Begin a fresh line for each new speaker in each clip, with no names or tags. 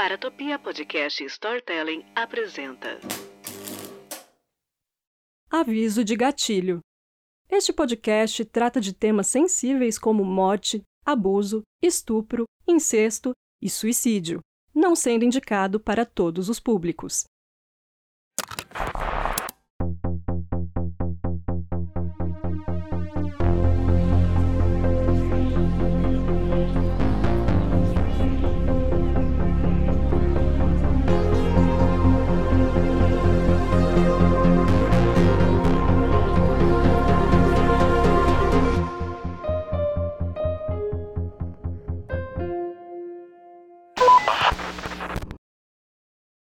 Paratopia Podcast Storytelling apresenta.
Aviso de gatilho. Este podcast trata de temas sensíveis como morte, abuso, estupro, incesto e suicídio, não sendo indicado para todos os públicos.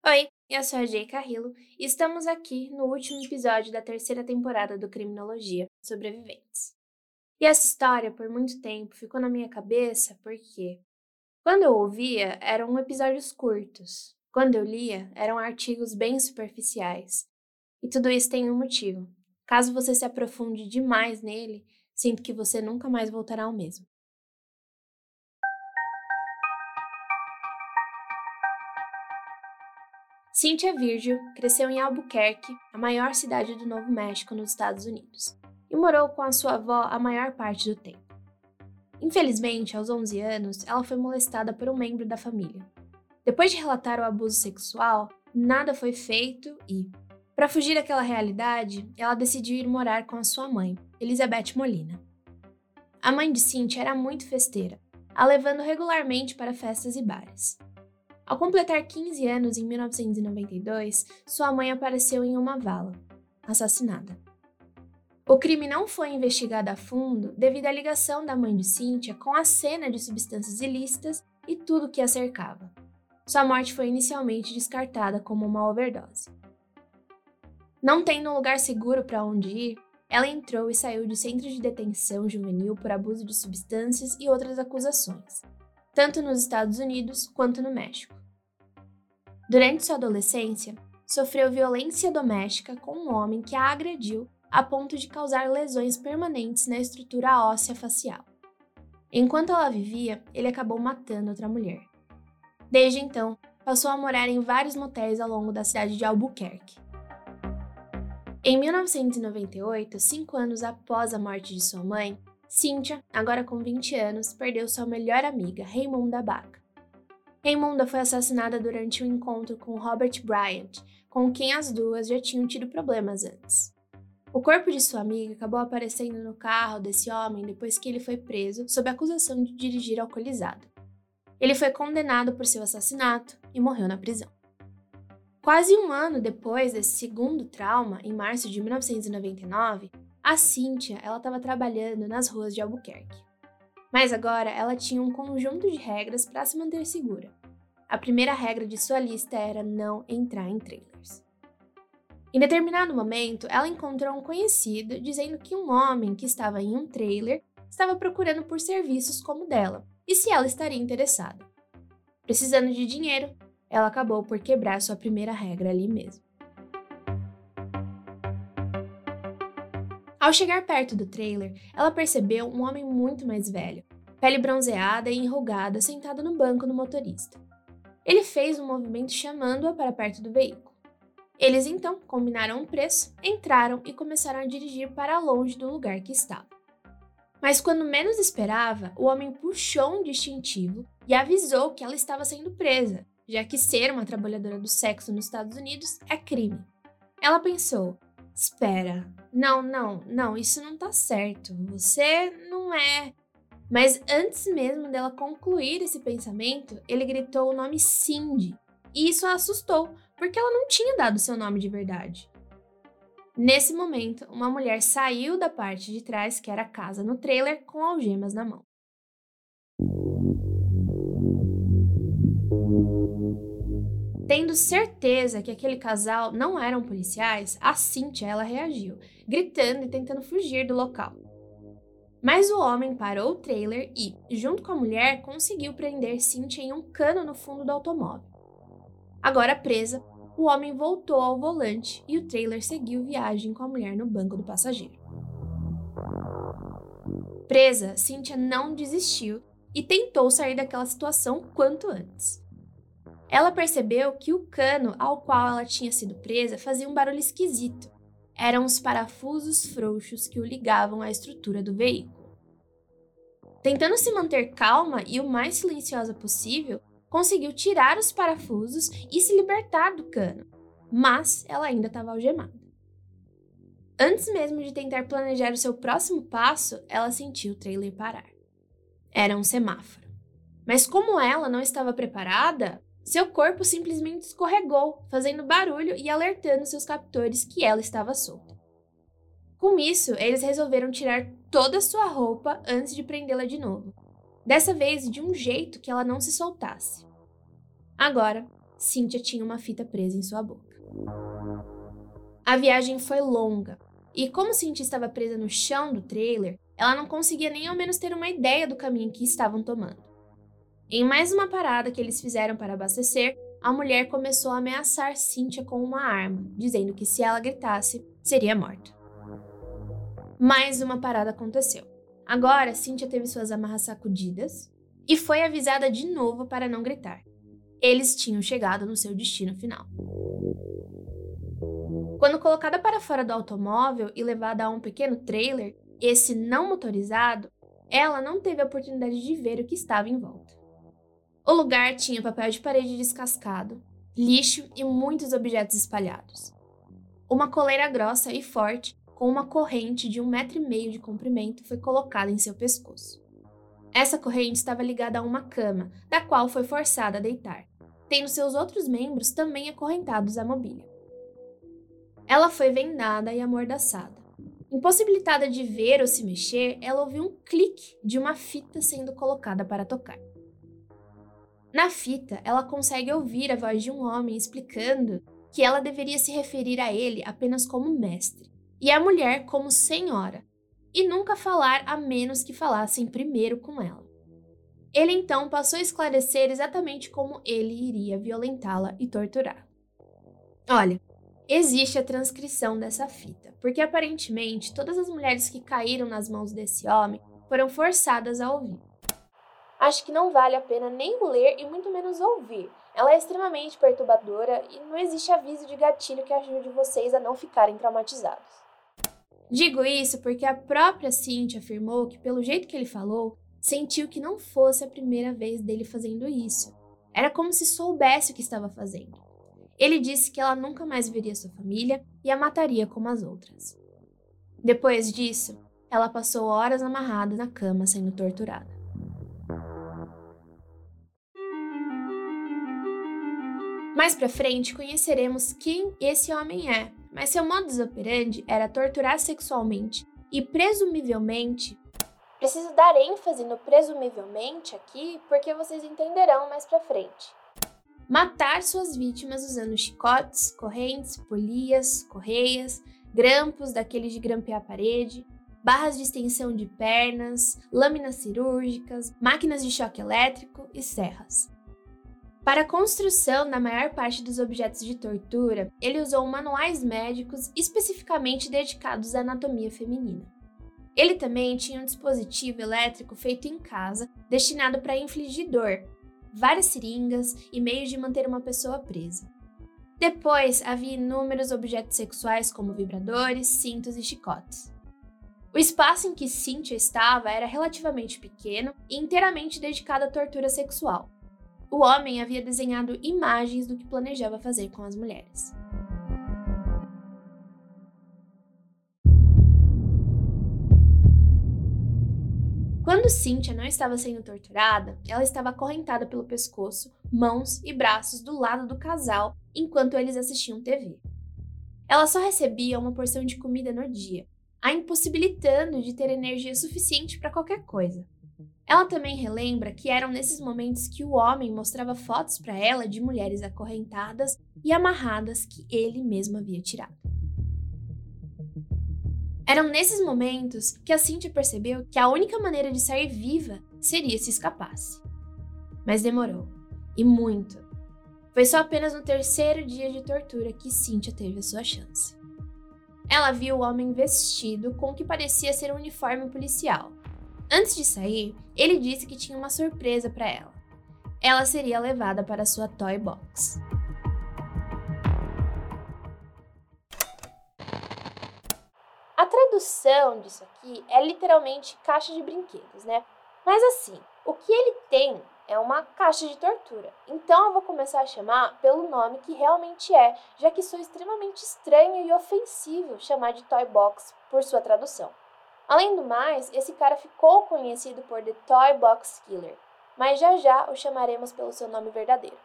Oi, eu sou a Jay Carrillo e estamos aqui no último episódio da terceira temporada do Criminologia Sobreviventes. E essa história, por muito tempo, ficou na minha cabeça porque, quando eu ouvia, eram episódios curtos, quando eu lia, eram artigos bem superficiais. E tudo isso tem um motivo. Caso você se aprofunde demais nele, sinto que você nunca mais voltará ao mesmo. Cynthia Virgil cresceu em Albuquerque, a maior cidade do Novo México, nos Estados Unidos, e morou com a sua avó a maior parte do tempo. Infelizmente, aos 11 anos, ela foi molestada por um membro da família. Depois de relatar o abuso sexual, nada foi feito e, para fugir daquela realidade, ela decidiu ir morar com a sua mãe, Elizabeth Molina. A mãe de Cynthia era muito festeira, a levando regularmente para festas e bares. Ao completar 15 anos em 1992, sua mãe apareceu em uma vala, assassinada. O crime não foi investigado a fundo devido à ligação da mãe de Cynthia com a cena de substâncias ilícitas e tudo que a cercava. Sua morte foi inicialmente descartada como uma overdose. Não tendo um lugar seguro para onde ir, ela entrou e saiu de centro de detenção juvenil por abuso de substâncias e outras acusações tanto nos Estados Unidos quanto no México. Durante sua adolescência, sofreu violência doméstica com um homem que a agrediu a ponto de causar lesões permanentes na estrutura óssea facial. Enquanto ela vivia, ele acabou matando outra mulher. Desde então, passou a morar em vários motéis ao longo da cidade de Albuquerque. Em 1998, cinco anos após a morte de sua mãe, Cynthia, agora com 20 anos, perdeu sua melhor amiga, Raymunda Baca. Raymunda foi assassinada durante um encontro com Robert Bryant, com quem as duas já tinham tido problemas antes. O corpo de sua amiga acabou aparecendo no carro desse homem depois que ele foi preso sob acusação de dirigir alcoolizado. Ele foi condenado por seu assassinato e morreu na prisão. Quase um ano depois desse segundo trauma, em março de 1999, a Cynthia, estava trabalhando nas ruas de Albuquerque. Mas agora ela tinha um conjunto de regras para se manter segura. A primeira regra de sua lista era não entrar em trailers. Em determinado momento, ela encontrou um conhecido dizendo que um homem que estava em um trailer estava procurando por serviços como o dela e se ela estaria interessada. Precisando de dinheiro, ela acabou por quebrar sua primeira regra ali mesmo. Ao chegar perto do trailer, ela percebeu um homem muito mais velho, pele bronzeada e enrugada, sentado no banco do motorista. Ele fez um movimento chamando-a para perto do veículo. Eles então combinaram um preço, entraram e começaram a dirigir para longe do lugar que estava. Mas quando menos esperava, o homem puxou um distintivo e avisou que ela estava sendo presa, já que ser uma trabalhadora do sexo nos Estados Unidos é crime. Ela pensou: Espera. Não, não, não, isso não tá certo. Você não é. Mas antes mesmo dela concluir esse pensamento, ele gritou o nome Cindy. E isso a assustou, porque ela não tinha dado seu nome de verdade. Nesse momento, uma mulher saiu da parte de trás, que era a casa no trailer, com algemas na mão. Tendo certeza que aquele casal não eram policiais, a Cynthia ela reagiu, gritando e tentando fugir do local. Mas o homem parou o trailer e, junto com a mulher, conseguiu prender Cynthia em um cano no fundo do automóvel. Agora presa, o homem voltou ao volante e o trailer seguiu viagem com a mulher no banco do passageiro. Presa, Cynthia não desistiu e tentou sair daquela situação quanto antes. Ela percebeu que o cano ao qual ela tinha sido presa fazia um barulho esquisito. Eram os parafusos frouxos que o ligavam à estrutura do veículo. Tentando se manter calma e o mais silenciosa possível, conseguiu tirar os parafusos e se libertar do cano, mas ela ainda estava algemada. Antes mesmo de tentar planejar o seu próximo passo, ela sentiu o trailer parar. Era um semáforo. Mas como ela não estava preparada, seu corpo simplesmente escorregou, fazendo barulho e alertando seus captores que ela estava solta. Com isso, eles resolveram tirar toda a sua roupa antes de prendê-la de novo. Dessa vez de um jeito que ela não se soltasse. Agora, Cynthia tinha uma fita presa em sua boca. A viagem foi longa, e como Cynthia estava presa no chão do trailer, ela não conseguia nem ao menos ter uma ideia do caminho que estavam tomando. Em mais uma parada que eles fizeram para abastecer, a mulher começou a ameaçar Cynthia com uma arma, dizendo que se ela gritasse, seria morta. Mais uma parada aconteceu. Agora, Cynthia teve suas amarras sacudidas e foi avisada de novo para não gritar. Eles tinham chegado no seu destino final. Quando colocada para fora do automóvel e levada a um pequeno trailer, esse não motorizado, ela não teve a oportunidade de ver o que estava em volta. O lugar tinha papel de parede descascado, lixo e muitos objetos espalhados. Uma coleira grossa e forte, com uma corrente de um metro e meio de comprimento, foi colocada em seu pescoço. Essa corrente estava ligada a uma cama, da qual foi forçada a deitar, tendo seus outros membros também acorrentados à mobília. Ela foi vendada e amordaçada. Impossibilitada de ver ou se mexer, ela ouviu um clique de uma fita sendo colocada para tocar. Na fita, ela consegue ouvir a voz de um homem explicando que ela deveria se referir a ele apenas como mestre e a mulher como senhora, e nunca falar a menos que falassem primeiro com ela. Ele então passou a esclarecer exatamente como ele iria violentá-la e torturá-la. Olha, existe a transcrição dessa fita, porque aparentemente todas as mulheres que caíram nas mãos desse homem foram forçadas a ouvir acho que não vale a pena nem ler e muito menos ouvir. Ela é extremamente perturbadora e não existe aviso de gatilho que ajude vocês a não ficarem traumatizados. Digo isso porque a própria Cintia afirmou que, pelo jeito que ele falou, sentiu que não fosse a primeira vez dele fazendo isso. Era como se soubesse o que estava fazendo. Ele disse que ela nunca mais veria sua família e a mataria como as outras. Depois disso, ela passou horas amarrada na cama sendo torturada. Mais para frente conheceremos quem esse homem é, mas seu modus operandi era torturar sexualmente e presumivelmente. Preciso dar ênfase no presumivelmente aqui porque vocês entenderão mais para frente. Matar suas vítimas usando chicotes, correntes, polias, correias, grampos daqueles de grampear a parede, barras de extensão de pernas, lâminas cirúrgicas, máquinas de choque elétrico e serras. Para a construção da maior parte dos objetos de tortura, ele usou manuais médicos especificamente dedicados à anatomia feminina. Ele também tinha um dispositivo elétrico feito em casa, destinado para infligir dor, várias seringas e meios de manter uma pessoa presa. Depois havia inúmeros objetos sexuais como vibradores, cintos e chicotes. O espaço em que Cynthia estava era relativamente pequeno e inteiramente dedicado à tortura sexual. O homem havia desenhado imagens do que planejava fazer com as mulheres. Quando Cynthia não estava sendo torturada, ela estava acorrentada pelo pescoço, mãos e braços do lado do casal enquanto eles assistiam TV. Ela só recebia uma porção de comida no dia, a impossibilitando de ter energia suficiente para qualquer coisa. Ela também relembra que eram nesses momentos que o homem mostrava fotos para ela de mulheres acorrentadas e amarradas que ele mesmo havia tirado. Eram nesses momentos que a Cynthia percebeu que a única maneira de sair viva seria se escapasse. Mas demorou, e muito. Foi só apenas no terceiro dia de tortura que Cynthia teve a sua chance. Ela viu o homem vestido com o que parecia ser um uniforme policial, Antes de sair, ele disse que tinha uma surpresa para ela. ela seria levada para sua toy box. A tradução disso aqui é literalmente caixa de brinquedos, né? Mas assim, o que ele tem é uma caixa de tortura. Então eu vou começar a chamar pelo nome que realmente é, já que sou extremamente estranho e ofensivo chamar de Toy Box por sua tradução. Além do mais, esse cara ficou conhecido por The Toy Box Killer, mas já já o chamaremos pelo seu nome verdadeiro.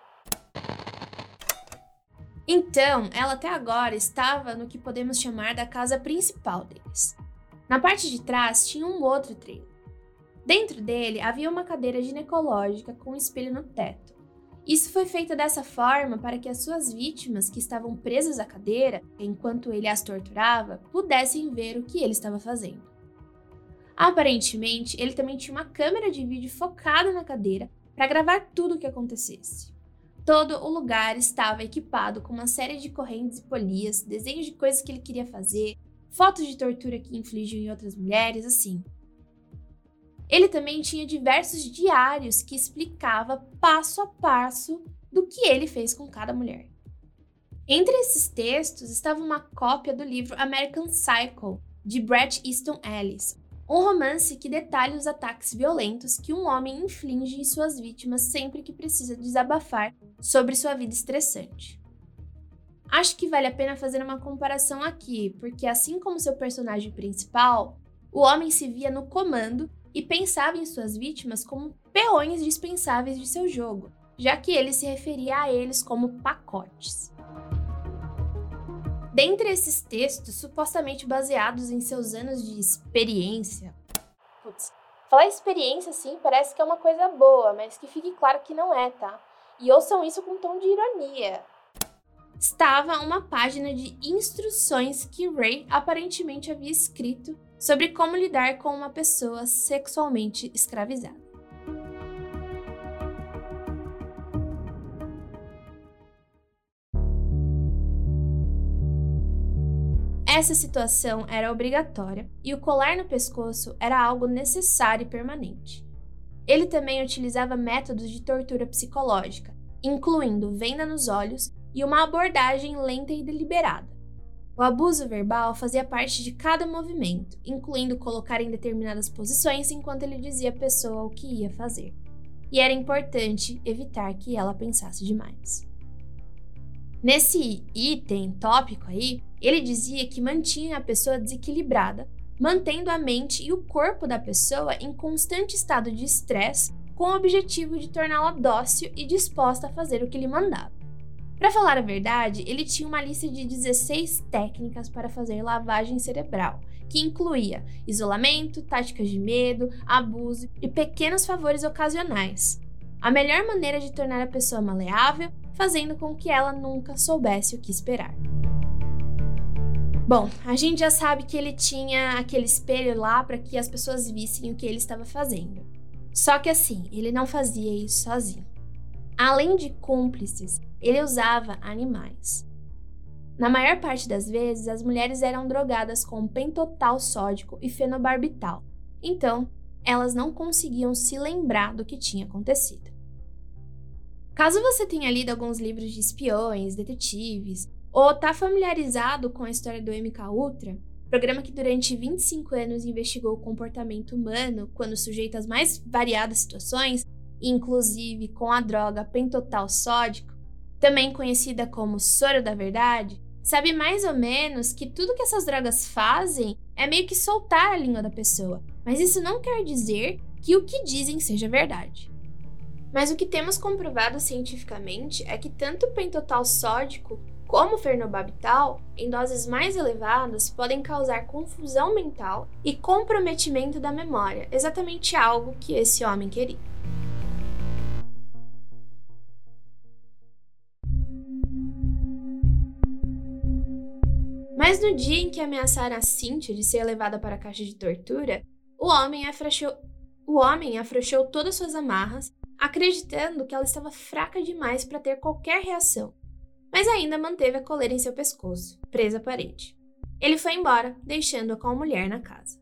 Então, ela até agora estava no que podemos chamar da casa principal deles. Na parte de trás tinha um outro trailer. Dentro dele havia uma cadeira ginecológica com um espelho no teto. Isso foi feito dessa forma para que as suas vítimas, que estavam presas à cadeira enquanto ele as torturava, pudessem ver o que ele estava fazendo. Aparentemente, ele também tinha uma câmera de vídeo focada na cadeira para gravar tudo o que acontecesse. Todo o lugar estava equipado com uma série de correntes e polias, desenhos de coisas que ele queria fazer, fotos de tortura que infligiu em outras mulheres, assim. Ele também tinha diversos diários que explicava passo a passo do que ele fez com cada mulher. Entre esses textos estava uma cópia do livro American Psycho, de Bret Easton Ellis, um romance que detalha os ataques violentos que um homem inflige em suas vítimas sempre que precisa desabafar sobre sua vida estressante. Acho que vale a pena fazer uma comparação aqui, porque assim como seu personagem principal, o homem se via no comando e pensava em suas vítimas como peões dispensáveis de seu jogo, já que ele se referia a eles como pacotes. Dentre esses textos, supostamente baseados em seus anos de experiência. Putz, falar experiência assim parece que é uma coisa boa, mas que fique claro que não é, tá? E ouçam isso com um tom de ironia. Estava uma página de instruções que Ray aparentemente havia escrito sobre como lidar com uma pessoa sexualmente escravizada. Essa situação era obrigatória e o colar no pescoço era algo necessário e permanente. Ele também utilizava métodos de tortura psicológica, incluindo venda nos olhos e uma abordagem lenta e deliberada. O abuso verbal fazia parte de cada movimento, incluindo colocar em determinadas posições enquanto ele dizia à pessoa o que ia fazer. E era importante evitar que ela pensasse demais. Nesse item tópico aí, ele dizia que mantinha a pessoa desequilibrada, mantendo a mente e o corpo da pessoa em constante estado de estresse, com o objetivo de torná-la dócil e disposta a fazer o que lhe mandava. Para falar a verdade, ele tinha uma lista de 16 técnicas para fazer lavagem cerebral, que incluía isolamento, táticas de medo, abuso e pequenos favores ocasionais. A melhor maneira de tornar a pessoa maleável, fazendo com que ela nunca soubesse o que esperar. Bom, a gente já sabe que ele tinha aquele espelho lá para que as pessoas vissem o que ele estava fazendo. Só que assim, ele não fazia isso sozinho. Além de cúmplices, ele usava animais. Na maior parte das vezes, as mulheres eram drogadas com pentotal sódico e fenobarbital, então elas não conseguiam se lembrar do que tinha acontecido. Caso você tenha lido alguns livros de espiões, detetives, ou está familiarizado com a história do MK Ultra, programa que durante 25 anos investigou o comportamento humano quando sujeito às mais variadas situações, inclusive com a droga pentotal sódico, também conhecida como soro da verdade, sabe mais ou menos que tudo que essas drogas fazem é meio que soltar a língua da pessoa, mas isso não quer dizer que o que dizem seja verdade. Mas o que temos comprovado cientificamente é que tanto o pentotal sódico como o fernobabital, em doses mais elevadas, podem causar confusão mental e comprometimento da memória, exatamente algo que esse homem queria. Mas no dia em que ameaçaram a Cynthia de ser levada para a caixa de tortura, o homem afrouxou, o homem afrouxou todas suas amarras, acreditando que ela estava fraca demais para ter qualquer reação, mas ainda manteve a coleira em seu pescoço, presa à parede. Ele foi embora, deixando-a com a mulher na casa.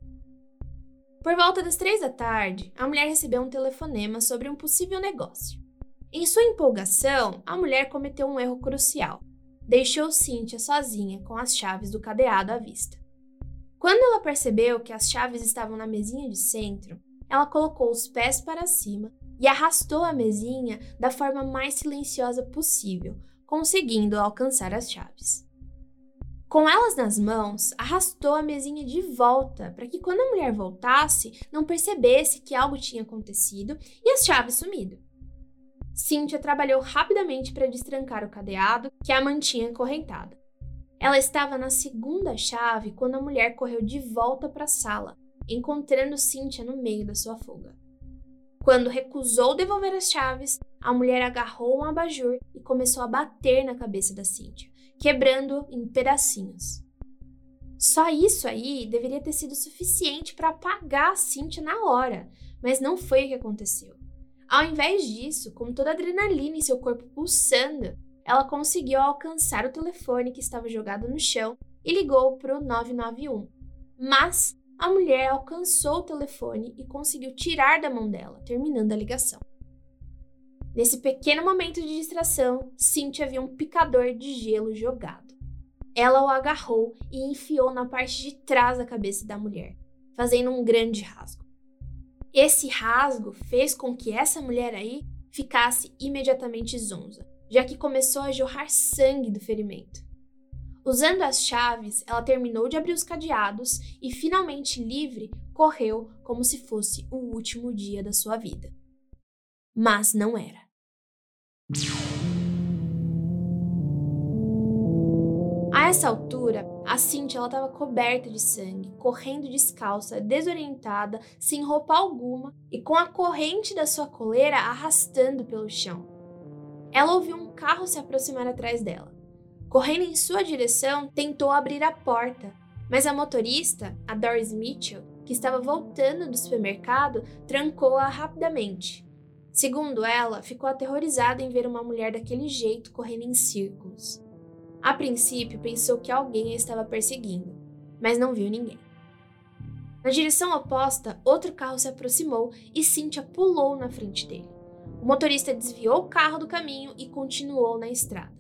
Por volta das três da tarde, a mulher recebeu um telefonema sobre um possível negócio. Em sua empolgação, a mulher cometeu um erro crucial. Deixou Cynthia sozinha com as chaves do cadeado à vista. Quando ela percebeu que as chaves estavam na mesinha de centro, ela colocou os pés para cima e arrastou a mesinha da forma mais silenciosa possível, conseguindo alcançar as chaves. Com elas nas mãos, arrastou a mesinha de volta para que, quando a mulher voltasse, não percebesse que algo tinha acontecido e as chaves sumido. Cynthia trabalhou rapidamente para destrancar o cadeado que a mantinha correntada. Ela estava na segunda chave quando a mulher correu de volta para a sala, encontrando Cynthia no meio da sua fuga. Quando recusou devolver as chaves, a mulher agarrou um abajur e começou a bater na cabeça da Cynthia, quebrando em pedacinhos. Só isso aí deveria ter sido suficiente para apagar a Cynthia na hora, mas não foi o que aconteceu. Ao invés disso, com toda a adrenalina em seu corpo pulsando, ela conseguiu alcançar o telefone que estava jogado no chão e ligou para o 991. Mas a mulher alcançou o telefone e conseguiu tirar da mão dela, terminando a ligação. Nesse pequeno momento de distração, Cynthia viu um picador de gelo jogado. Ela o agarrou e enfiou na parte de trás da cabeça da mulher, fazendo um grande rasgo. Esse rasgo fez com que essa mulher aí ficasse imediatamente zonza, já que começou a jorrar sangue do ferimento. Usando as chaves, ela terminou de abrir os cadeados e, finalmente livre, correu como se fosse o último dia da sua vida. Mas não era. A essa altura, a Cintia estava coberta de sangue, correndo descalça, desorientada, sem roupa alguma e com a corrente da sua coleira arrastando pelo chão. Ela ouviu um carro se aproximar atrás dela. Correndo em sua direção, tentou abrir a porta, mas a motorista, a Doris Mitchell, que estava voltando do supermercado, trancou-a rapidamente. Segundo ela, ficou aterrorizada em ver uma mulher daquele jeito correndo em círculos. A princípio, pensou que alguém a estava perseguindo, mas não viu ninguém. Na direção oposta, outro carro se aproximou e Cynthia pulou na frente dele. O motorista desviou o carro do caminho e continuou na estrada.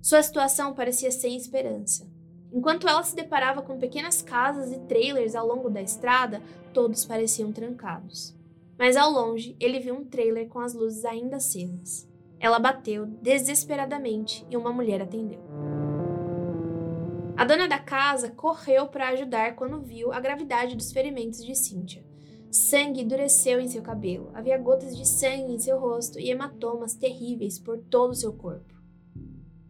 Sua situação parecia sem esperança. Enquanto ela se deparava com pequenas casas e trailers ao longo da estrada, todos pareciam trancados mas ao longe ele viu um trailer com as luzes ainda acesas. Ela bateu desesperadamente e uma mulher atendeu. A dona da casa correu para ajudar quando viu a gravidade dos ferimentos de Cynthia. Sangue endureceu em seu cabelo, havia gotas de sangue em seu rosto e hematomas terríveis por todo o seu corpo.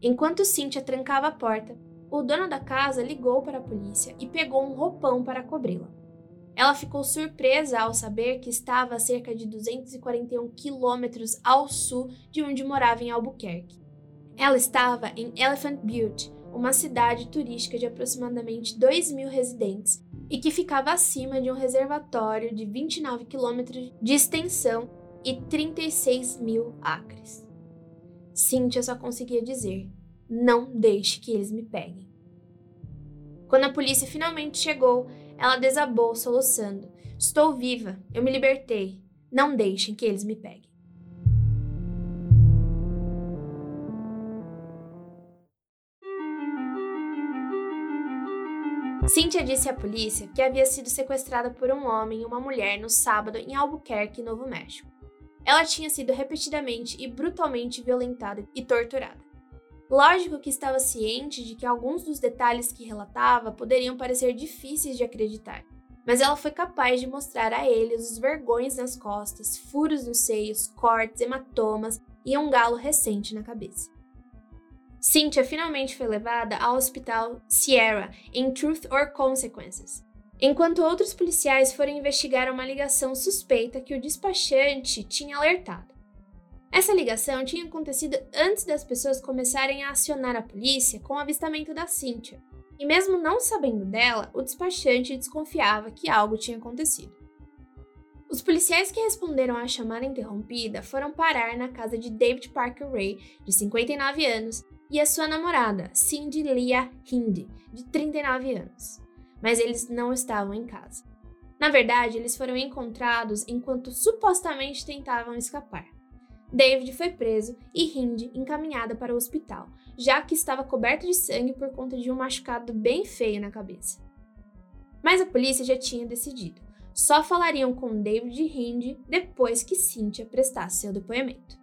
Enquanto Cynthia trancava a porta, o dono da casa ligou para a polícia e pegou um roupão para cobri-la. Ela ficou surpresa ao saber que estava a cerca de 241 quilômetros ao sul de onde morava em Albuquerque. Ela estava em Elephant Butte, uma cidade turística de aproximadamente 2 mil residentes e que ficava acima de um reservatório de 29 quilômetros de extensão e 36 mil acres. Cynthia só conseguia dizer: Não deixe que eles me peguem. Quando a polícia finalmente chegou, ela desabou, soluçando. Estou viva, eu me libertei. Não deixem que eles me peguem. Cynthia disse à polícia que havia sido sequestrada por um homem e uma mulher no sábado em Albuquerque, Novo México. Ela tinha sido repetidamente e brutalmente violentada e torturada. Lógico que estava ciente de que alguns dos detalhes que relatava poderiam parecer difíceis de acreditar, mas ela foi capaz de mostrar a eles os vergões nas costas, furos nos seios, cortes, hematomas e um galo recente na cabeça. Cynthia finalmente foi levada ao hospital Sierra em Truth or Consequences, enquanto outros policiais foram investigar uma ligação suspeita que o despachante tinha alertado. Essa ligação tinha acontecido antes das pessoas começarem a acionar a polícia com o avistamento da Cynthia. E mesmo não sabendo dela, o despachante desconfiava que algo tinha acontecido. Os policiais que responderam à chamada interrompida foram parar na casa de David Parker Ray, de 59 anos, e a sua namorada, Cindy Leah Hindi, de 39 anos. Mas eles não estavam em casa. Na verdade, eles foram encontrados enquanto supostamente tentavam escapar. David foi preso e Hind encaminhada para o hospital, já que estava coberta de sangue por conta de um machucado bem feio na cabeça. Mas a polícia já tinha decidido. Só falariam com David e Hind depois que Cynthia prestasse seu depoimento.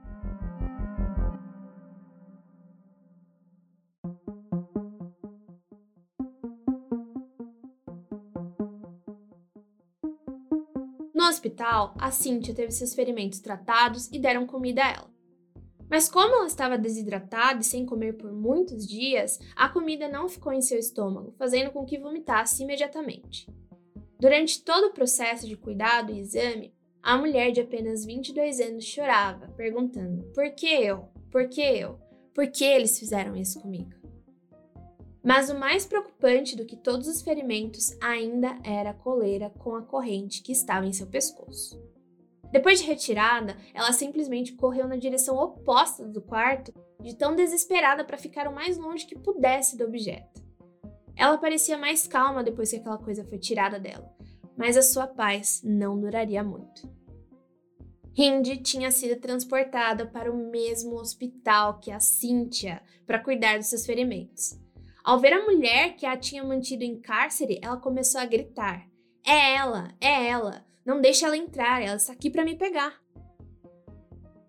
Hospital, a Cynthia teve seus ferimentos tratados e deram comida a ela. Mas como ela estava desidratada e sem comer por muitos dias, a comida não ficou em seu estômago, fazendo com que vomitasse imediatamente. Durante todo o processo de cuidado e exame, a mulher de apenas 22 anos chorava, perguntando: Por que eu? Por que eu? Por que eles fizeram isso comigo? Mas o mais preocupante do que todos os ferimentos ainda era a coleira com a corrente que estava em seu pescoço. Depois de retirada, ela simplesmente correu na direção oposta do quarto, de tão desesperada para ficar o mais longe que pudesse do objeto. Ela parecia mais calma depois que aquela coisa foi tirada dela, mas a sua paz não duraria muito. Hind tinha sido transportada para o mesmo hospital que a Cynthia para cuidar dos seus ferimentos. Ao ver a mulher que a tinha mantido em cárcere, ela começou a gritar: É ela, é ela! Não deixe ela entrar, ela está aqui para me pegar.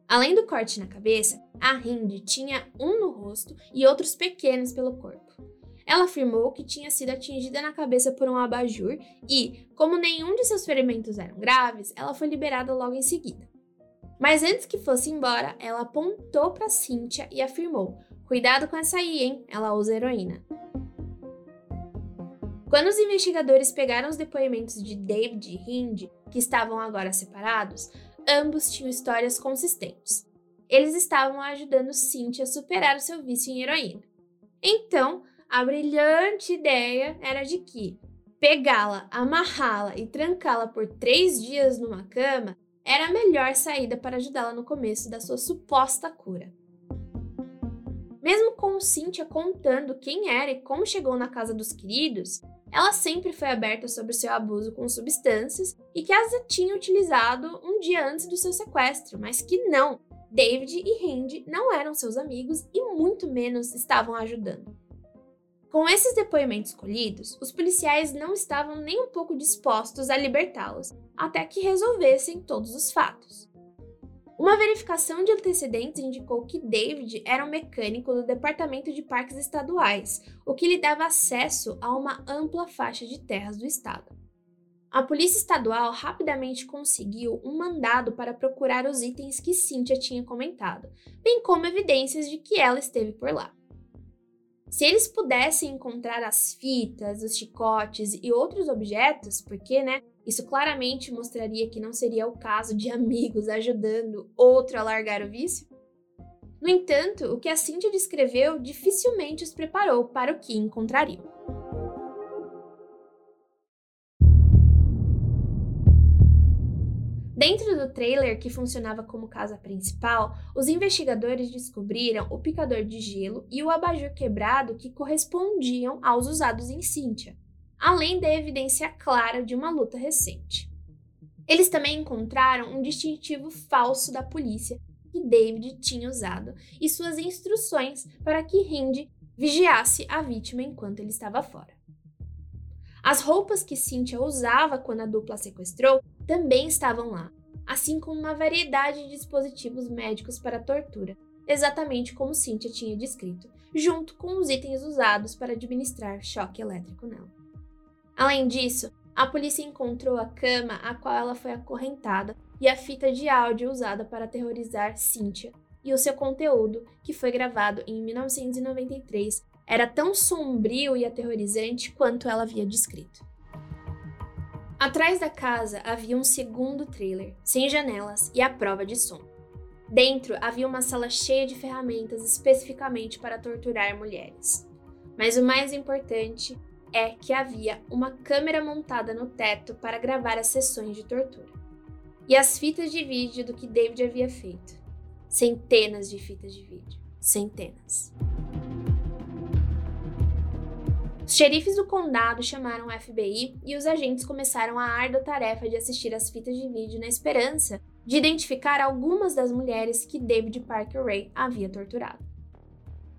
Além do corte na cabeça, a Hind tinha um no rosto e outros pequenos pelo corpo. Ela afirmou que tinha sido atingida na cabeça por um abajur e, como nenhum de seus ferimentos eram graves, ela foi liberada logo em seguida. Mas antes que fosse embora, ela apontou para Cynthia e afirmou: Cuidado com essa aí, hein? Ela usa heroína. Quando os investigadores pegaram os depoimentos de David e Hind, que estavam agora separados, ambos tinham histórias consistentes. Eles estavam ajudando Cynthia a superar o seu vício em heroína. Então, a brilhante ideia era de que pegá-la, amarrá-la e trancá-la por três dias numa cama era a melhor saída para ajudá-la no começo da sua suposta cura. Mesmo com Cynthia contando quem era e como chegou na casa dos queridos, ela sempre foi aberta sobre seu abuso com substâncias e que as tinha utilizado um dia antes do seu sequestro, mas que não, David e Hind não eram seus amigos e muito menos estavam ajudando. Com esses depoimentos colhidos, os policiais não estavam nem um pouco dispostos a libertá-los, até que resolvessem todos os fatos. Uma verificação de antecedentes indicou que David era um mecânico do Departamento de Parques Estaduais, o que lhe dava acesso a uma ampla faixa de terras do estado. A polícia estadual rapidamente conseguiu um mandado para procurar os itens que Cynthia tinha comentado, bem como evidências de que ela esteve por lá. Se eles pudessem encontrar as fitas, os chicotes e outros objetos, porque, né, isso claramente mostraria que não seria o caso de amigos ajudando outro a largar o vício. No entanto, o que a Cynthia descreveu dificilmente os preparou para o que encontrariam. Dentro do trailer que funcionava como casa principal, os investigadores descobriram o picador de gelo e o abajur quebrado que correspondiam aos usados em Cynthia além da evidência clara de uma luta recente. Eles também encontraram um distintivo falso da polícia que David tinha usado e suas instruções para que Hind vigiasse a vítima enquanto ele estava fora. As roupas que Cynthia usava quando a dupla sequestrou também estavam lá, assim como uma variedade de dispositivos médicos para tortura, exatamente como Cynthia tinha descrito, junto com os itens usados para administrar choque elétrico nela. Além disso, a polícia encontrou a cama a qual ela foi acorrentada e a fita de áudio usada para aterrorizar Cynthia, e o seu conteúdo, que foi gravado em 1993, era tão sombrio e aterrorizante quanto ela havia descrito. Atrás da casa havia um segundo trailer, sem janelas e à prova de som. Dentro havia uma sala cheia de ferramentas especificamente para torturar mulheres. Mas o mais importante é que havia uma câmera montada no teto para gravar as sessões de tortura. E as fitas de vídeo do que David havia feito. Centenas de fitas de vídeo. Centenas. Os xerifes do condado chamaram o FBI e os agentes começaram a árdua tarefa de assistir às fitas de vídeo na esperança de identificar algumas das mulheres que David Parker Ray havia torturado.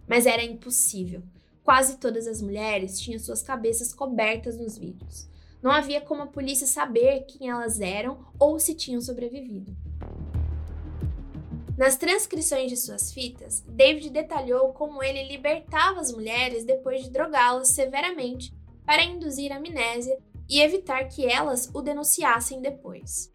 Mas era impossível. Quase todas as mulheres tinham suas cabeças cobertas nos vídeos. Não havia como a polícia saber quem elas eram ou se tinham sobrevivido. Nas transcrições de suas fitas, David detalhou como ele libertava as mulheres depois de drogá-las severamente para induzir amnésia e evitar que elas o denunciassem depois.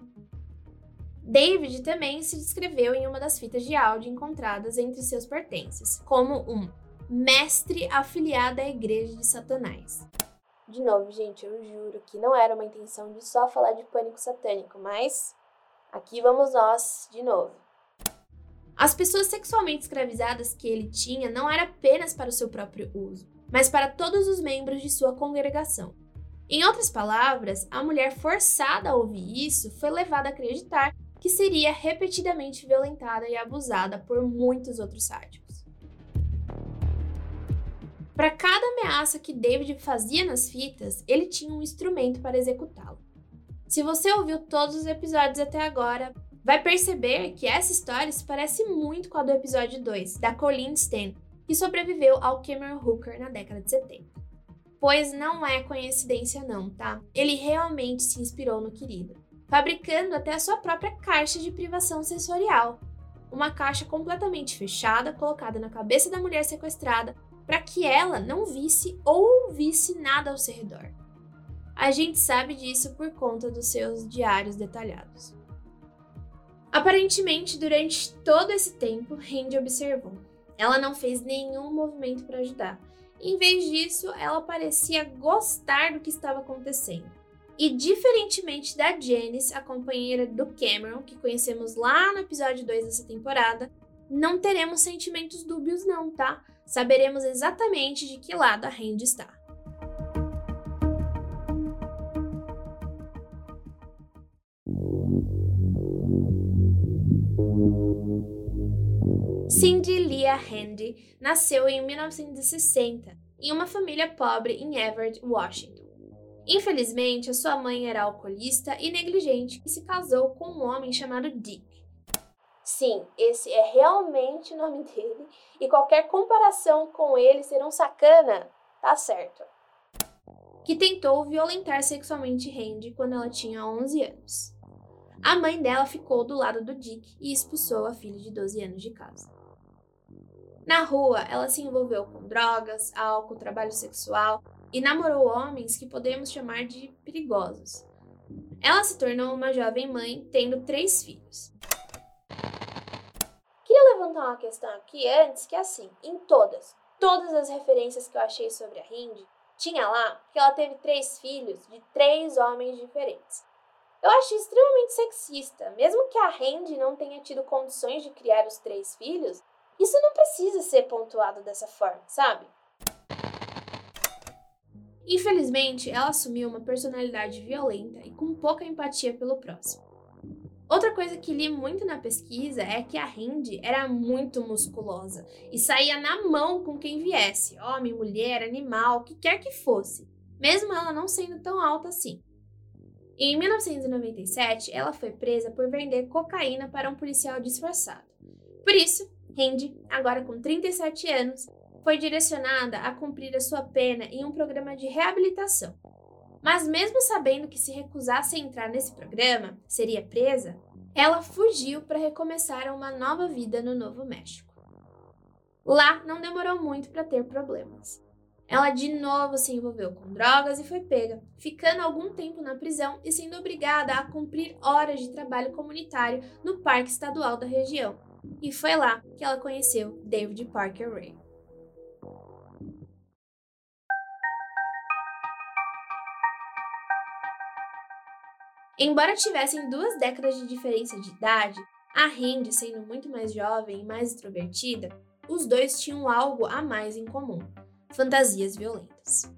David também se descreveu em uma das fitas de áudio encontradas entre seus pertences, como um mestre afiliado à Igreja de Satanás.
De novo, gente, eu juro que não era uma intenção de só falar de pânico satânico, mas aqui vamos nós de novo.
As pessoas sexualmente escravizadas que ele tinha não era apenas para o seu próprio uso, mas para todos os membros de sua congregação. Em outras palavras, a mulher forçada a ouvir isso foi levada a acreditar que seria repetidamente violentada e abusada por muitos outros sádicos. Para cada ameaça que David fazia nas fitas, ele tinha um instrumento para executá-lo. Se você ouviu todos os episódios até agora, vai perceber que essa história se parece muito com a do episódio 2, da Colleen Stan, que sobreviveu ao Cameron Hooker na década de 70. Pois não é coincidência não, tá? Ele realmente se inspirou no querido fabricando até a sua própria caixa de privação sensorial. Uma caixa completamente fechada, colocada na cabeça da mulher sequestrada, para que ela não visse ou ouvisse nada ao seu redor. A gente sabe disso por conta dos seus diários detalhados. Aparentemente, durante todo esse tempo, Randy observou. Ela não fez nenhum movimento para ajudar. Em vez disso, ela parecia gostar do que estava acontecendo. E diferentemente da Janice, a companheira do Cameron, que conhecemos lá no episódio 2 dessa temporada, não teremos sentimentos dúbios não, tá? Saberemos exatamente de que lado a Randy está. Cindy Leah Handy nasceu em 1960 em uma família pobre em Everett, Washington. Infelizmente, a sua mãe era alcoolista e negligente e se casou com um homem chamado Dick.
Sim, esse é realmente o nome dele e qualquer comparação com ele ser um sacana, tá certo.
Que tentou violentar sexualmente Randy quando ela tinha 11 anos. A mãe dela ficou do lado do Dick e expulsou a filha de 12 anos de casa. Na rua, ela se envolveu com drogas, álcool, trabalho sexual e namorou homens que podemos chamar de perigosos. Ela se tornou uma jovem mãe, tendo três filhos.
Levantar uma questão aqui antes, que é assim, em todas, todas as referências que eu achei sobre a Hindi, tinha lá que ela teve três filhos de três homens diferentes. Eu acho extremamente sexista, mesmo que a Randy não tenha tido condições de criar os três filhos, isso não precisa ser pontuado dessa forma, sabe?
Infelizmente, ela assumiu uma personalidade violenta e com pouca empatia pelo próximo. Outra coisa que li muito na pesquisa é que a Randy era muito musculosa e saía na mão com quem viesse, homem, mulher, animal, o que quer que fosse, mesmo ela não sendo tão alta assim. Em 1997, ela foi presa por vender cocaína para um policial disfarçado. Por isso, Randy, agora com 37 anos, foi direcionada a cumprir a sua pena em um programa de reabilitação. Mas, mesmo sabendo que se recusasse a entrar nesse programa, seria presa, ela fugiu para recomeçar uma nova vida no Novo México. Lá não demorou muito para ter problemas. Ela de novo se envolveu com drogas e foi pega, ficando algum tempo na prisão e sendo obrigada a cumprir horas de trabalho comunitário no Parque Estadual da região. E foi lá que ela conheceu David Parker Ray. Embora tivessem duas décadas de diferença de idade, a Randy sendo muito mais jovem e mais extrovertida, os dois tinham algo a mais em comum: fantasias violentas.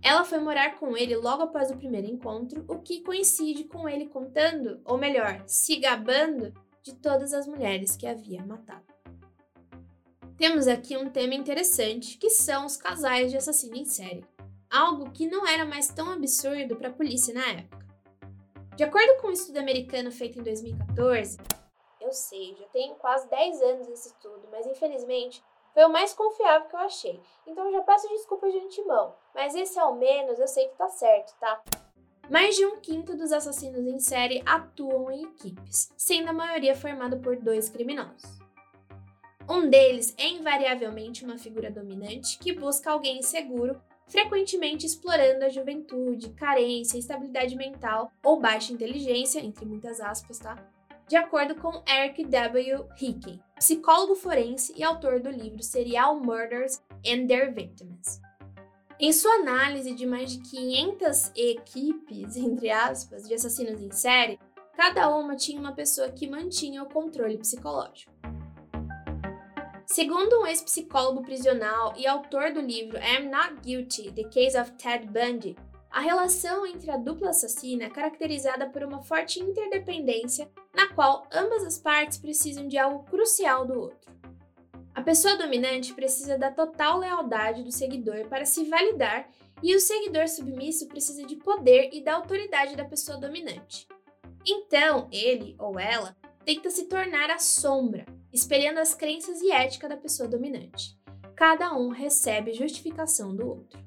Ela foi morar com ele logo após o primeiro encontro, o que coincide com ele contando, ou melhor, se gabando, de todas as mulheres que havia matado. Temos aqui um tema interessante, que são os casais de assassino em série, algo que não era mais tão absurdo para a polícia na época. De acordo com um estudo americano feito em 2014,
eu sei, já tem quase 10 anos esse estudo, mas infelizmente foi o mais confiável que eu achei. Então já peço desculpas de antemão, mas esse ao menos eu sei que tá certo, tá?
Mais de um quinto dos assassinos em série atuam em equipes, sendo a maioria formada por dois criminosos. Um deles é invariavelmente uma figura dominante que busca alguém inseguro, frequentemente explorando a juventude, carência, instabilidade mental ou baixa inteligência, entre muitas aspas, tá? De acordo com Eric W. Hickey, psicólogo forense e autor do livro Serial Murders and Their Victims. Em sua análise de mais de 500 equipes, entre aspas, de assassinos em série, cada uma tinha uma pessoa que mantinha o controle psicológico. Segundo um ex-psicólogo prisional e autor do livro I'm Not Guilty: The Case of Ted Bundy, a relação entre a dupla assassina é caracterizada por uma forte interdependência na qual ambas as partes precisam de algo crucial do outro. A pessoa dominante precisa da total lealdade do seguidor para se validar e o seguidor submisso precisa de poder e da autoridade da pessoa dominante. Então, ele ou ela tenta se tornar a sombra, espelhando as crenças e ética da pessoa dominante. Cada um recebe justificação do outro.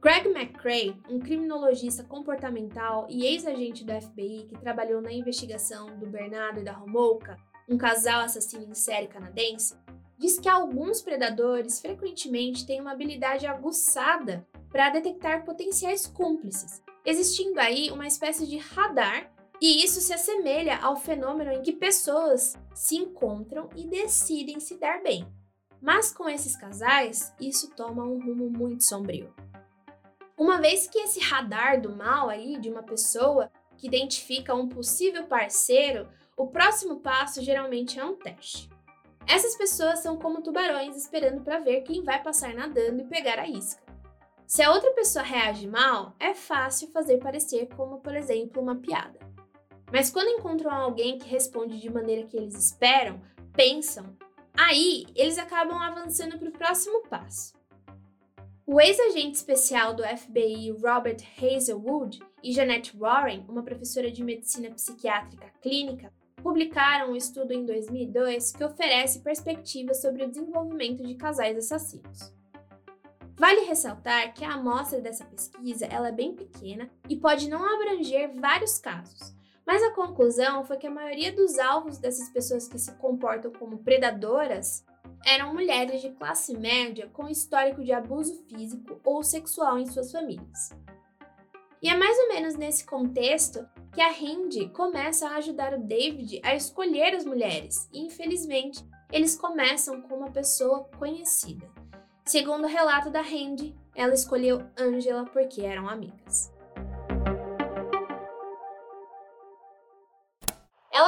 Greg McCrae, um criminologista comportamental e ex-agente do FBI que trabalhou na investigação do Bernardo e da Romolka, um casal assassino em série canadense, diz que alguns predadores frequentemente têm uma habilidade aguçada para detectar potenciais cúmplices, existindo aí uma espécie de radar, e isso se assemelha ao fenômeno em que pessoas se encontram e decidem se dar bem. Mas com esses casais, isso toma um rumo muito sombrio. Uma vez que esse radar do mal aí de uma pessoa que identifica um possível parceiro, o próximo passo geralmente é um teste. Essas pessoas são como tubarões esperando para ver quem vai passar nadando e pegar a isca. Se a outra pessoa reage mal, é fácil fazer parecer como, por exemplo, uma piada. Mas quando encontram alguém que responde de maneira que eles esperam, pensam, aí eles acabam avançando para o próximo passo. O ex-agente especial do FBI Robert Hazelwood e Jeanette Warren, uma professora de medicina psiquiátrica clínica, publicaram um estudo em 2002 que oferece perspectivas sobre o desenvolvimento de casais assassinos. Vale ressaltar que a amostra dessa pesquisa ela é bem pequena e pode não abranger vários casos, mas a conclusão foi que a maioria dos alvos dessas pessoas que se comportam como predadoras eram mulheres de classe média com histórico de abuso físico ou sexual em suas famílias. E é mais ou menos nesse contexto que a Hindi começa a ajudar o David a escolher as mulheres, e infelizmente eles começam com uma pessoa conhecida. Segundo o relato da Hindi, ela escolheu Angela porque eram amigas.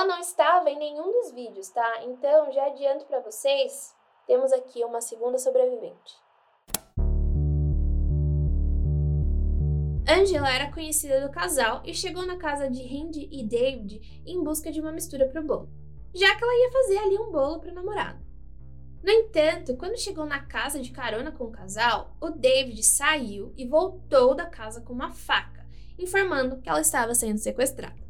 Não estava em nenhum dos vídeos, tá? Então já adianto para vocês temos aqui uma segunda sobrevivente.
Angela era conhecida do casal e chegou na casa de Hindi e David em busca de uma mistura para o bolo, já que ela ia fazer ali um bolo para o namorado. No entanto, quando chegou na casa de carona com o casal, o David saiu e voltou da casa com uma faca, informando que ela estava sendo sequestrada.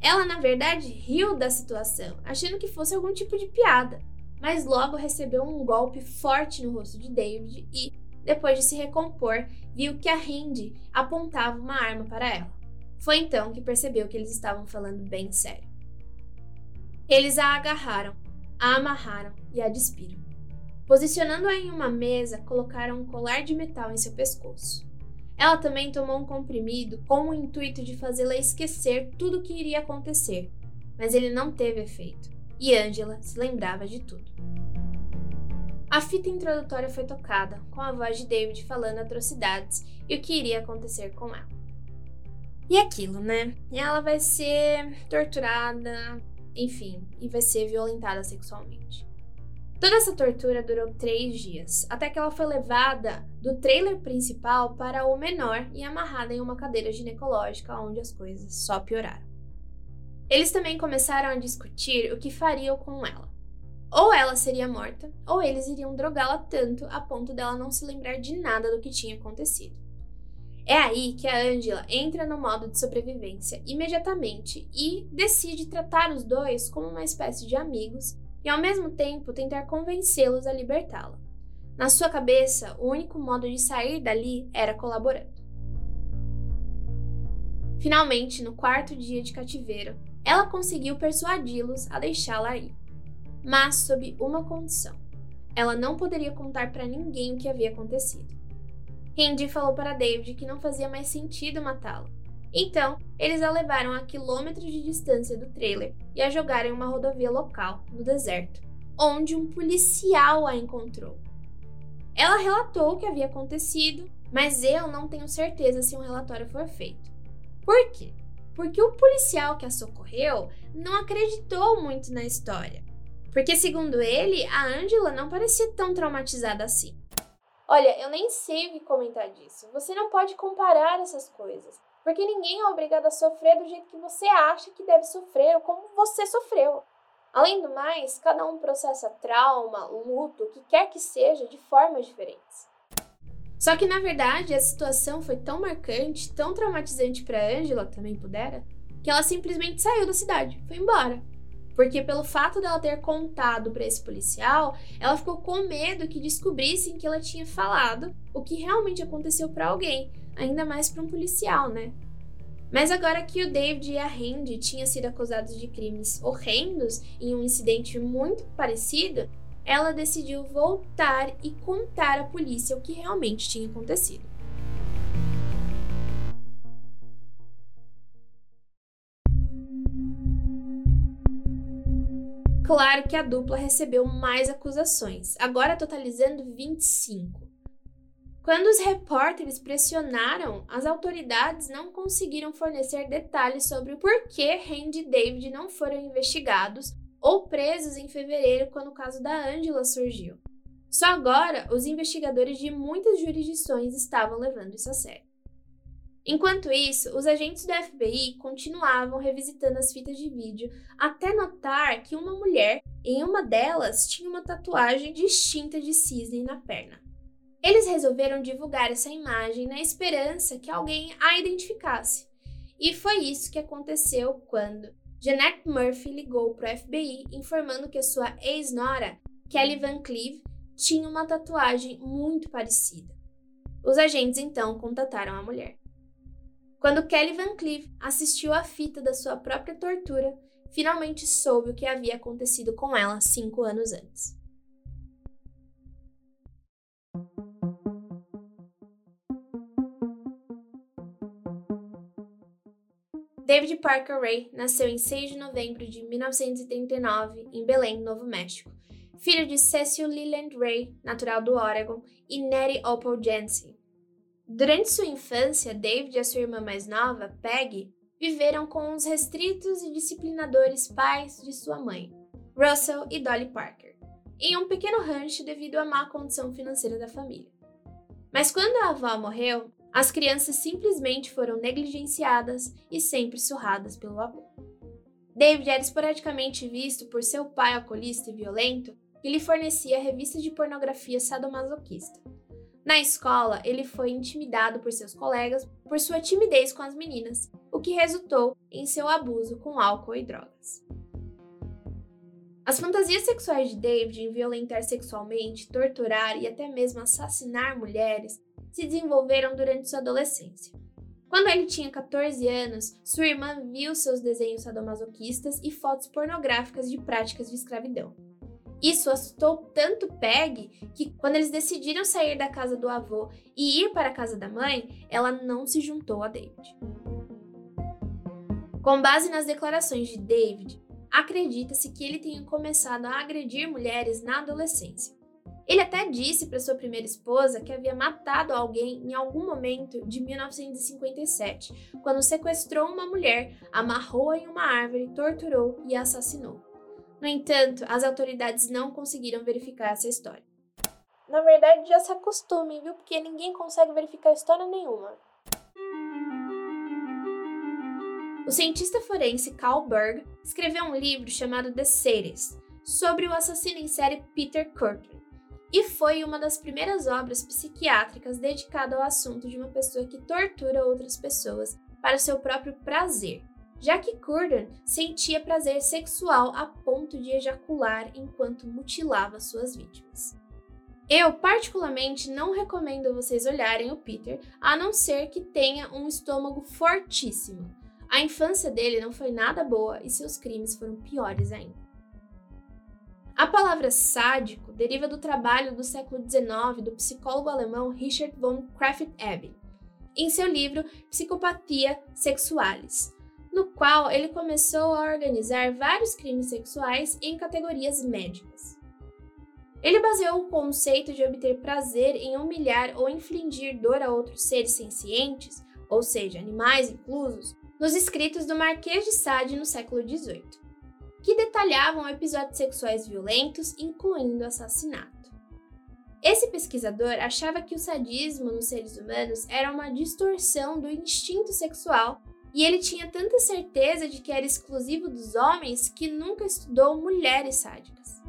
Ela, na verdade, riu da situação, achando que fosse algum tipo de piada, mas logo recebeu um golpe forte no rosto de David e, depois de se recompor, viu que a Hindi apontava uma arma para ela. Foi então que percebeu que eles estavam falando bem sério. Eles a agarraram, a amarraram e a despiram. Posicionando-a em uma mesa, colocaram um colar de metal em seu pescoço. Ela também tomou um comprimido com o intuito de fazê-la esquecer tudo o que iria acontecer, mas ele não teve efeito e Angela se lembrava de tudo. A fita introdutória foi tocada, com a voz de David falando atrocidades e o que iria acontecer com ela. E aquilo, né? Ela vai ser torturada, enfim, e vai ser violentada sexualmente. Toda essa tortura durou três dias, até que ela foi levada do trailer principal para o menor e amarrada em uma cadeira ginecológica, onde as coisas só pioraram. Eles também começaram a discutir o que fariam com ela. Ou ela seria morta, ou eles iriam drogá-la tanto a ponto dela não se lembrar de nada do que tinha acontecido. É aí que a Angela entra no modo de sobrevivência imediatamente e decide tratar os dois como uma espécie de amigos e ao mesmo tempo tentar convencê-los a libertá-la. Na sua cabeça, o único modo de sair dali era colaborando. Finalmente, no quarto dia de cativeiro, ela conseguiu persuadi-los a deixá-la ir, mas sob uma condição: ela não poderia contar para ninguém o que havia acontecido. Hindi falou para David que não fazia mais sentido matá-lo. Então, eles a levaram a quilômetros de distância do trailer e a jogaram em uma rodovia local, no deserto, onde um policial a encontrou. Ela relatou o que havia acontecido, mas eu não tenho certeza se um relatório for feito. Por quê? Porque o policial que a socorreu não acreditou muito na história. Porque, segundo ele, a Angela não parecia tão traumatizada assim.
Olha, eu nem sei o que comentar disso. Você não pode comparar essas coisas, porque ninguém é obrigado a sofrer do jeito que você acha que deve sofrer ou como você sofreu. Além do mais, cada um processa trauma, luto, o que quer que seja, de formas diferentes.
Só que na verdade a situação foi tão marcante, tão traumatizante para Angela, também pudera, que ela simplesmente saiu da cidade, foi embora. Porque pelo fato dela ter contado para esse policial, ela ficou com medo que descobrissem que ela tinha falado o que realmente aconteceu para alguém, ainda mais para um policial, né? Mas agora que o David e a Randy tinham sido acusados de crimes horrendos em um incidente muito parecido, ela decidiu voltar e contar à polícia o que realmente tinha acontecido. Claro que a dupla recebeu mais acusações, agora totalizando 25. Quando os repórteres pressionaram, as autoridades não conseguiram fornecer detalhes sobre o porquê Randy e David não foram investigados ou presos em fevereiro, quando o caso da Angela surgiu. Só agora, os investigadores de muitas jurisdições estavam levando isso a sério. Enquanto isso, os agentes do FBI continuavam revisitando as fitas de vídeo até notar que uma mulher, em uma delas, tinha uma tatuagem distinta de cisne na perna. Eles resolveram divulgar essa imagem na esperança que alguém a identificasse. E foi isso que aconteceu quando Jeanette Murphy ligou para o FBI informando que sua ex-nora, Kelly Van Cleave, tinha uma tatuagem muito parecida. Os agentes então contataram a mulher. Quando Kelly Van Cleave assistiu à fita da sua própria tortura, finalmente soube o que havia acontecido com ela cinco anos antes. David Parker Ray nasceu em 6 de novembro de 1939 em Belém, Novo México, filho de Cecil Leland Ray, natural do Oregon, e Nettie Opal Jensen, Durante sua infância, David e a sua irmã mais nova, Peggy, viveram com os restritos e disciplinadores pais de sua mãe, Russell e Dolly Parker, em um pequeno rancho devido à má condição financeira da família. Mas quando a avó morreu, as crianças simplesmente foram negligenciadas e sempre surradas pelo avô. David era esporadicamente visto por seu pai alcoolista e violento, que lhe fornecia revistas de pornografia sadomasoquista. Na escola, ele foi intimidado por seus colegas por sua timidez com as meninas, o que resultou em seu abuso com álcool e drogas. As fantasias sexuais de David em violentar sexualmente, torturar e até mesmo assassinar mulheres se desenvolveram durante sua adolescência. Quando ele tinha 14 anos, sua irmã viu seus desenhos sadomasoquistas e fotos pornográficas de práticas de escravidão. Isso assustou tanto Peg que, quando eles decidiram sair da casa do avô e ir para a casa da mãe, ela não se juntou a David. Com base nas declarações de David, acredita-se que ele tenha começado a agredir mulheres na adolescência. Ele até disse para sua primeira esposa que havia matado alguém em algum momento de 1957, quando sequestrou uma mulher, amarrou-a em uma árvore, torturou e assassinou. No entanto, as autoridades não conseguiram verificar essa história.
Na verdade, já se acostumem, viu? Porque ninguém consegue verificar história nenhuma.
O cientista forense Carl Berg escreveu um livro chamado The Cities, sobre o assassino em série Peter Kirkland. E foi uma das primeiras obras psiquiátricas dedicada ao assunto de uma pessoa que tortura outras pessoas para seu próprio prazer, já que Curdan sentia prazer sexual a ponto de ejacular enquanto mutilava suas vítimas. Eu, particularmente, não recomendo vocês olharem o Peter, a não ser que tenha um estômago fortíssimo. A infância dele não foi nada boa e seus crimes foram piores ainda. A palavra sádico deriva do trabalho do século XIX do psicólogo alemão Richard von Krafft-Ebing, em seu livro Psicopatia Sexualis, no qual ele começou a organizar vários crimes sexuais em categorias médicas. Ele baseou o conceito de obter prazer em humilhar ou infligir dor a outros seres sencientes, ou seja, animais inclusos, nos escritos do Marquês de Sade no século XVIII que detalhavam episódios sexuais violentos, incluindo assassinato. Esse pesquisador achava que o sadismo nos seres humanos era uma distorção do instinto sexual e ele tinha tanta certeza de que era exclusivo dos homens que nunca estudou mulheres sádicas.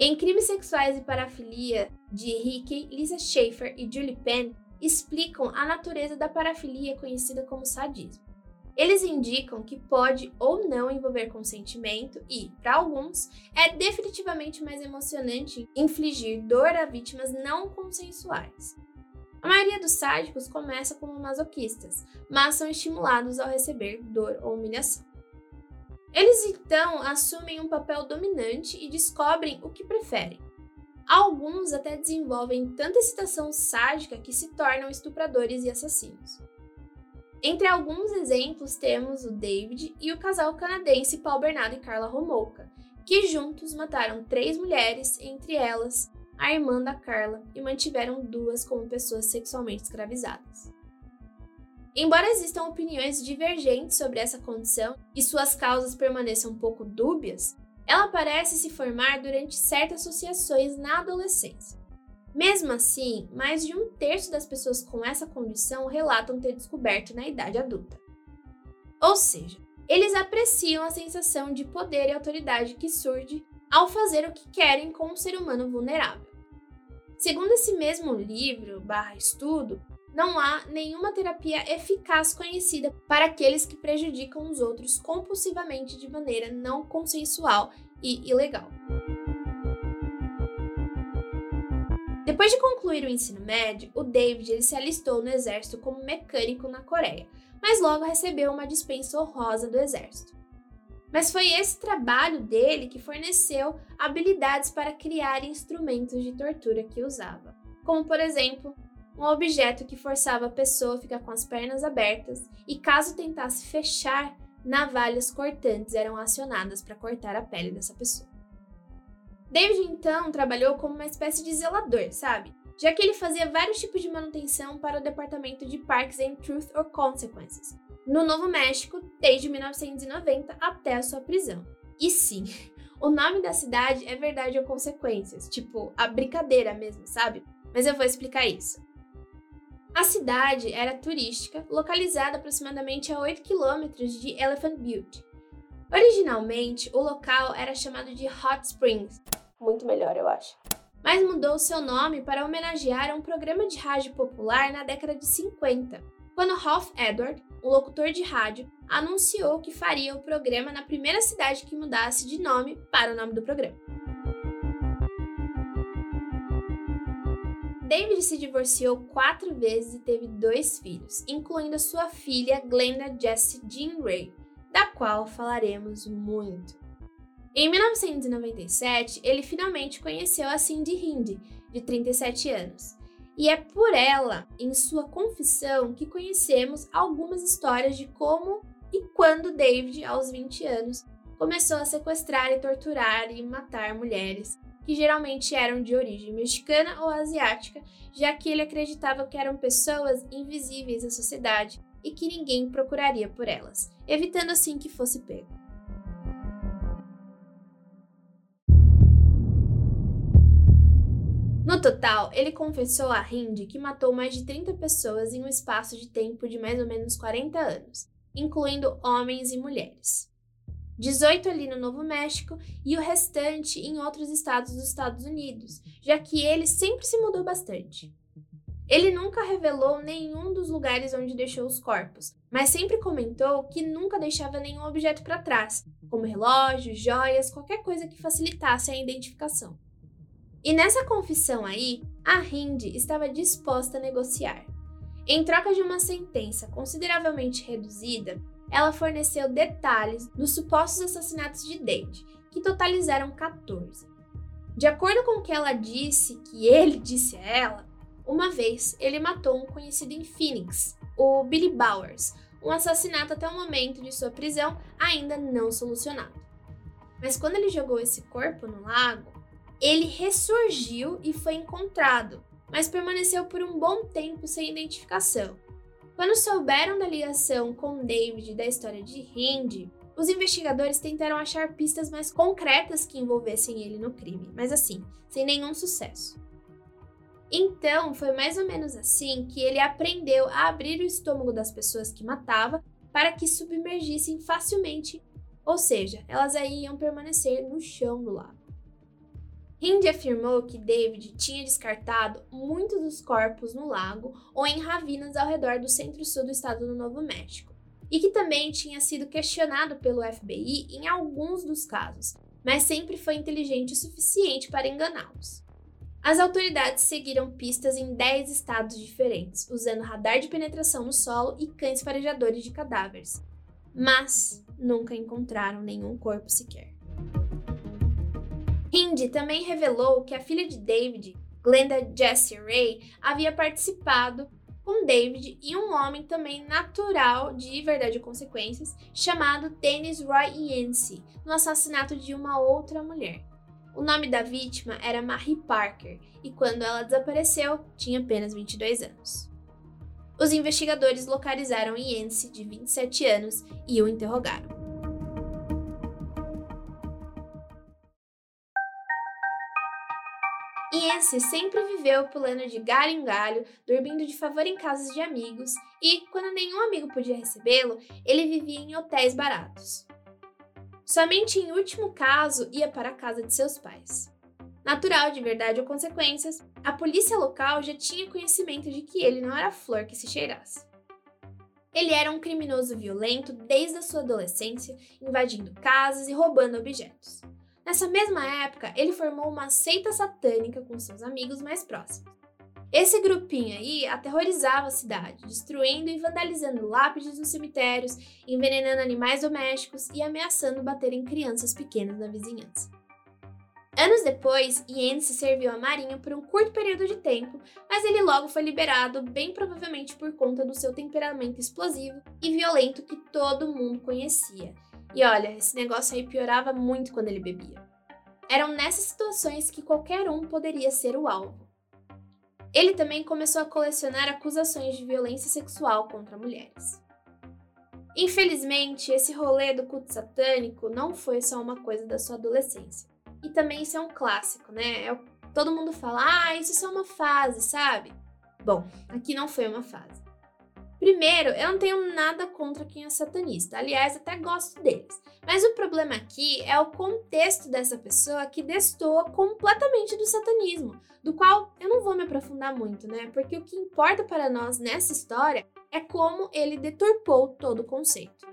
Em Crimes Sexuais e Parafilia, de Hickey, Lisa Schaefer e Julie Penn explicam a natureza da parafilia conhecida como sadismo. Eles indicam que pode ou não envolver consentimento e, para alguns, é definitivamente mais emocionante infligir dor a vítimas não consensuais. A maioria dos sádicos começa como masoquistas, mas são estimulados ao receber dor ou humilhação. Eles então assumem um papel dominante e descobrem o que preferem. Alguns até desenvolvem tanta excitação sádica que se tornam estupradores e assassinos. Entre alguns exemplos temos o David e o casal canadense Paul Bernardo e Carla Romolka, que juntos mataram três mulheres, entre elas a irmã da Carla, e mantiveram duas como pessoas sexualmente escravizadas. Embora existam opiniões divergentes sobre essa condição e suas causas permaneçam um pouco dúbias, ela parece se formar durante certas associações na adolescência. Mesmo assim, mais de um terço das pessoas com essa condição relatam ter descoberto na idade adulta. Ou seja, eles apreciam a sensação de poder e autoridade que surge ao fazer o que querem com um ser humano vulnerável. Segundo esse mesmo livro barra estudo, não há nenhuma terapia eficaz conhecida para aqueles que prejudicam os outros compulsivamente de maneira não consensual e ilegal. Depois de concluir o ensino médio, o David ele se alistou no exército como mecânico na Coreia, mas logo recebeu uma dispensa honrosa do exército. Mas foi esse trabalho dele que forneceu habilidades para criar instrumentos de tortura que usava, como por exemplo, um objeto que forçava a pessoa a ficar com as pernas abertas e caso tentasse fechar, navalhas cortantes eram acionadas para cortar a pele dessa pessoa. David então trabalhou como uma espécie de zelador, sabe? Já que ele fazia vários tipos de manutenção para o departamento de Parks and Truth or Consequences, no Novo México, desde 1990 até a sua prisão. E sim, o nome da cidade é Verdade ou Consequências, tipo a brincadeira mesmo, sabe? Mas eu vou explicar isso. A cidade era turística, localizada aproximadamente a 8 quilômetros de Elephant Butte. Originalmente, o local era chamado de Hot Springs,
muito melhor, eu acho.
Mas mudou seu nome para homenagear um programa de rádio popular na década de 50, quando Ralph Edward, um locutor de rádio, anunciou que faria o programa na primeira cidade que mudasse de nome para o nome do programa. David se divorciou quatro vezes e teve dois filhos, incluindo sua filha Glenda Jessie Jean Ray, da qual falaremos muito. Em 1997, ele finalmente conheceu a Cindy Hindi, de 37 anos. E é por ela, em sua confissão, que conhecemos algumas histórias de como e quando David, aos 20 anos, começou a sequestrar e torturar e matar mulheres, que geralmente eram de origem mexicana ou asiática, já que ele acreditava que eram pessoas invisíveis à sociedade e que ninguém procuraria por elas, evitando assim que fosse pego. No total, ele confessou a Hind que matou mais de 30 pessoas em um espaço de tempo de mais ou menos 40 anos, incluindo homens e mulheres. 18 ali no Novo México e o restante em outros estados dos Estados Unidos, já que ele sempre se mudou bastante. Ele nunca revelou nenhum dos lugares onde deixou os corpos, mas sempre comentou que nunca deixava nenhum objeto para trás, como relógios, joias, qualquer coisa que facilitasse a identificação. E nessa confissão aí, a Hindi estava disposta a negociar. Em troca de uma sentença consideravelmente reduzida, ela forneceu detalhes dos supostos assassinatos de David, que totalizaram 14. De acordo com o que ela disse, que ele disse a ela, uma vez ele matou um conhecido em Phoenix, o Billy Bowers, um assassinato até o momento de sua prisão ainda não solucionado. Mas quando ele jogou esse corpo no lago, ele ressurgiu e foi encontrado, mas permaneceu por um bom tempo sem identificação, quando souberam da ligação com David da história de Hindi, os investigadores tentaram achar pistas mais concretas que envolvessem ele no crime, mas assim, sem nenhum sucesso. Então, foi mais ou menos assim que ele aprendeu a abrir o estômago das pessoas que matava para que submergissem facilmente, ou seja, elas aí iam permanecer no chão do lago. Hindi afirmou que David tinha descartado muitos dos corpos no lago ou em ravinas ao redor do centro-sul do estado do Novo México, e que também tinha sido questionado pelo FBI em alguns dos casos, mas sempre foi inteligente o suficiente para enganá-los. As autoridades seguiram pistas em 10 estados diferentes, usando radar de penetração no solo e cães farejadores de cadáveres, mas nunca encontraram nenhum corpo sequer. Hindi também revelou que a filha de David, Glenda Jessie Ray, havia participado com David e um homem também natural de Verdade e Consequências, chamado Dennis Roy Yancey, no assassinato de uma outra mulher. O nome da vítima era Marie Parker e quando ela desapareceu, tinha apenas 22 anos. Os investigadores localizaram Yancey, de 27 anos, e o interrogaram. Iense sempre viveu pulando de galho em galho, dormindo de favor em casas de amigos e, quando nenhum amigo podia recebê-lo, ele vivia em hotéis baratos. Somente em último caso ia para a casa de seus pais. Natural de verdade ou consequências, a polícia local já tinha conhecimento de que ele não era flor que se cheirasse. Ele era um criminoso violento desde a sua adolescência, invadindo casas e roubando objetos. Nessa mesma época, ele formou uma seita satânica com seus amigos mais próximos. Esse grupinho aí aterrorizava a cidade, destruindo e vandalizando lápides nos cemitérios, envenenando animais domésticos e ameaçando bater em crianças pequenas na vizinhança. Anos depois, Ian se serviu à marinha por um curto período de tempo, mas ele logo foi liberado, bem provavelmente por conta do seu temperamento explosivo e violento que todo mundo conhecia, e olha, esse negócio aí piorava muito quando ele bebia. Eram nessas situações que qualquer um poderia ser o alvo. Ele também começou a colecionar acusações de violência sexual contra mulheres. Infelizmente, esse rolê do culto satânico não foi só uma coisa da sua adolescência. E também isso é um clássico, né? É, todo mundo fala, ah, isso é só uma fase, sabe? Bom, aqui não foi uma fase. Primeiro, eu não tenho nada contra quem é satanista, aliás, até gosto deles. Mas o problema aqui é o contexto dessa pessoa que destoa completamente do satanismo, do qual eu não vou me aprofundar muito, né? Porque o que importa para nós nessa história é como ele deturpou todo o conceito.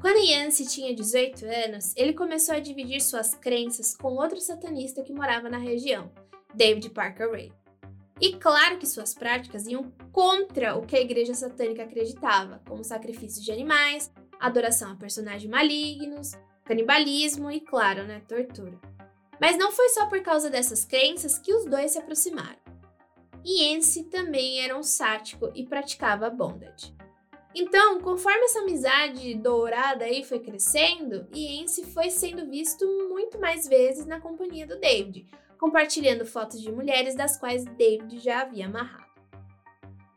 Quando Yancey tinha 18 anos, ele começou a dividir suas crenças com outro satanista que morava na região, David Parker Ray. E claro que suas práticas iam contra o que a igreja satânica acreditava, como sacrifício de animais, adoração a personagens malignos, canibalismo e, claro, né, tortura. Mas não foi só por causa dessas crenças que os dois se aproximaram. Iense também era um sático e praticava bondade. Então, conforme essa amizade dourada aí foi crescendo, Iense foi sendo visto muito mais vezes na companhia do David, compartilhando fotos de mulheres das quais David já havia amarrado.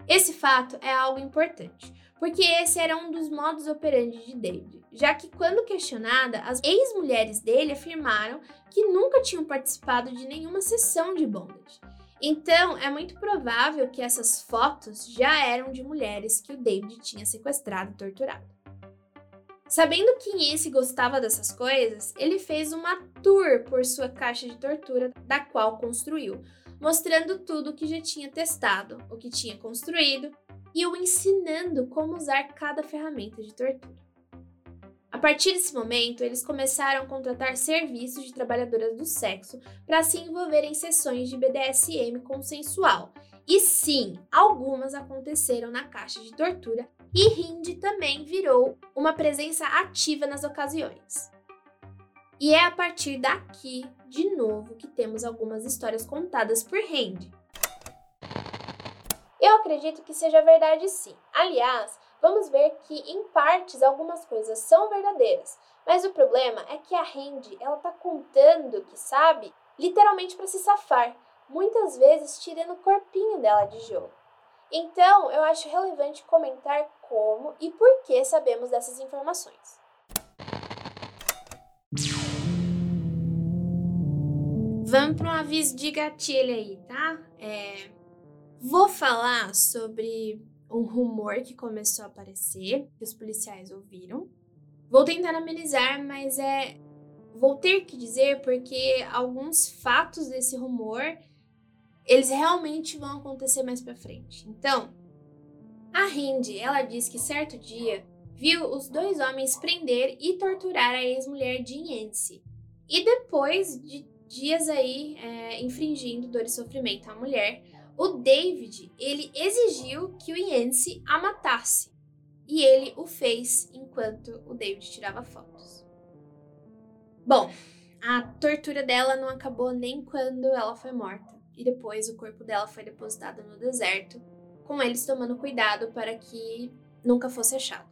Esse fato é algo importante, porque esse era um dos modos operandi de David, já que, quando questionada, as ex-mulheres dele afirmaram que nunca tinham participado de nenhuma sessão de bondage. Então, é muito provável que essas fotos já eram de mulheres que o David tinha sequestrado e torturado. Sabendo que Inês gostava dessas coisas, ele fez uma tour por sua caixa de tortura, da qual construiu, mostrando tudo o que já tinha testado, o que tinha construído e o ensinando como usar cada ferramenta de tortura. A partir desse momento, eles começaram a contratar serviços de trabalhadoras do sexo para se envolver em sessões de BDSM consensual. E sim, algumas aconteceram na caixa de tortura e Hind também virou uma presença ativa nas ocasiões. E é a partir daqui, de novo, que temos algumas histórias contadas por Hind.
Eu acredito que seja verdade sim. Aliás, vamos ver que em partes algumas coisas são verdadeiras, mas o problema é que a Randy, ela tá contando que sabe, literalmente para se safar, muitas vezes tirando o corpinho dela de jogo. Então, eu acho relevante comentar como e por que sabemos dessas informações.
Vamos para um aviso de gatilho aí, tá? É, vou falar sobre um rumor que começou a aparecer, que os policiais ouviram. Vou tentar amenizar, mas é. Vou ter que dizer porque alguns fatos desse rumor eles realmente vão acontecer mais para frente. Então, a Hindi, ela diz que certo dia viu os dois homens prender e torturar a ex-mulher de Yancy. E depois de dias aí é, infringindo dor e sofrimento à mulher, o David, ele exigiu que o Yancy a matasse. E ele o fez enquanto o David tirava fotos. Bom, a tortura dela não acabou nem quando ela foi morta. E depois o corpo dela foi depositado no deserto, com eles tomando cuidado para que nunca fosse achado.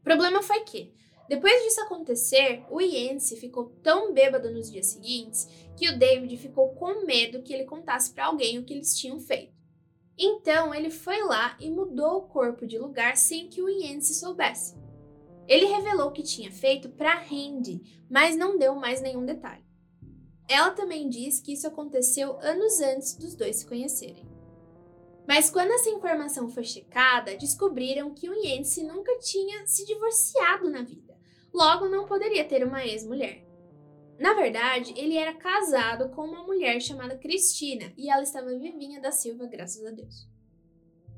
O problema foi que, depois disso acontecer, o Yancey ficou tão bêbado nos dias seguintes que o David ficou com medo que ele contasse para alguém o que eles tinham feito. Então ele foi lá e mudou o corpo de lugar sem que o Yancey soubesse. Ele revelou o que tinha feito para Randy, mas não deu mais nenhum detalhe. Ela também diz que isso aconteceu anos antes dos dois se conhecerem. Mas quando essa informação foi checada, descobriram que o Yancey nunca tinha se divorciado na vida logo não poderia ter uma ex-mulher. Na verdade, ele era casado com uma mulher chamada Cristina e ela estava vivinha da Silva, graças a Deus.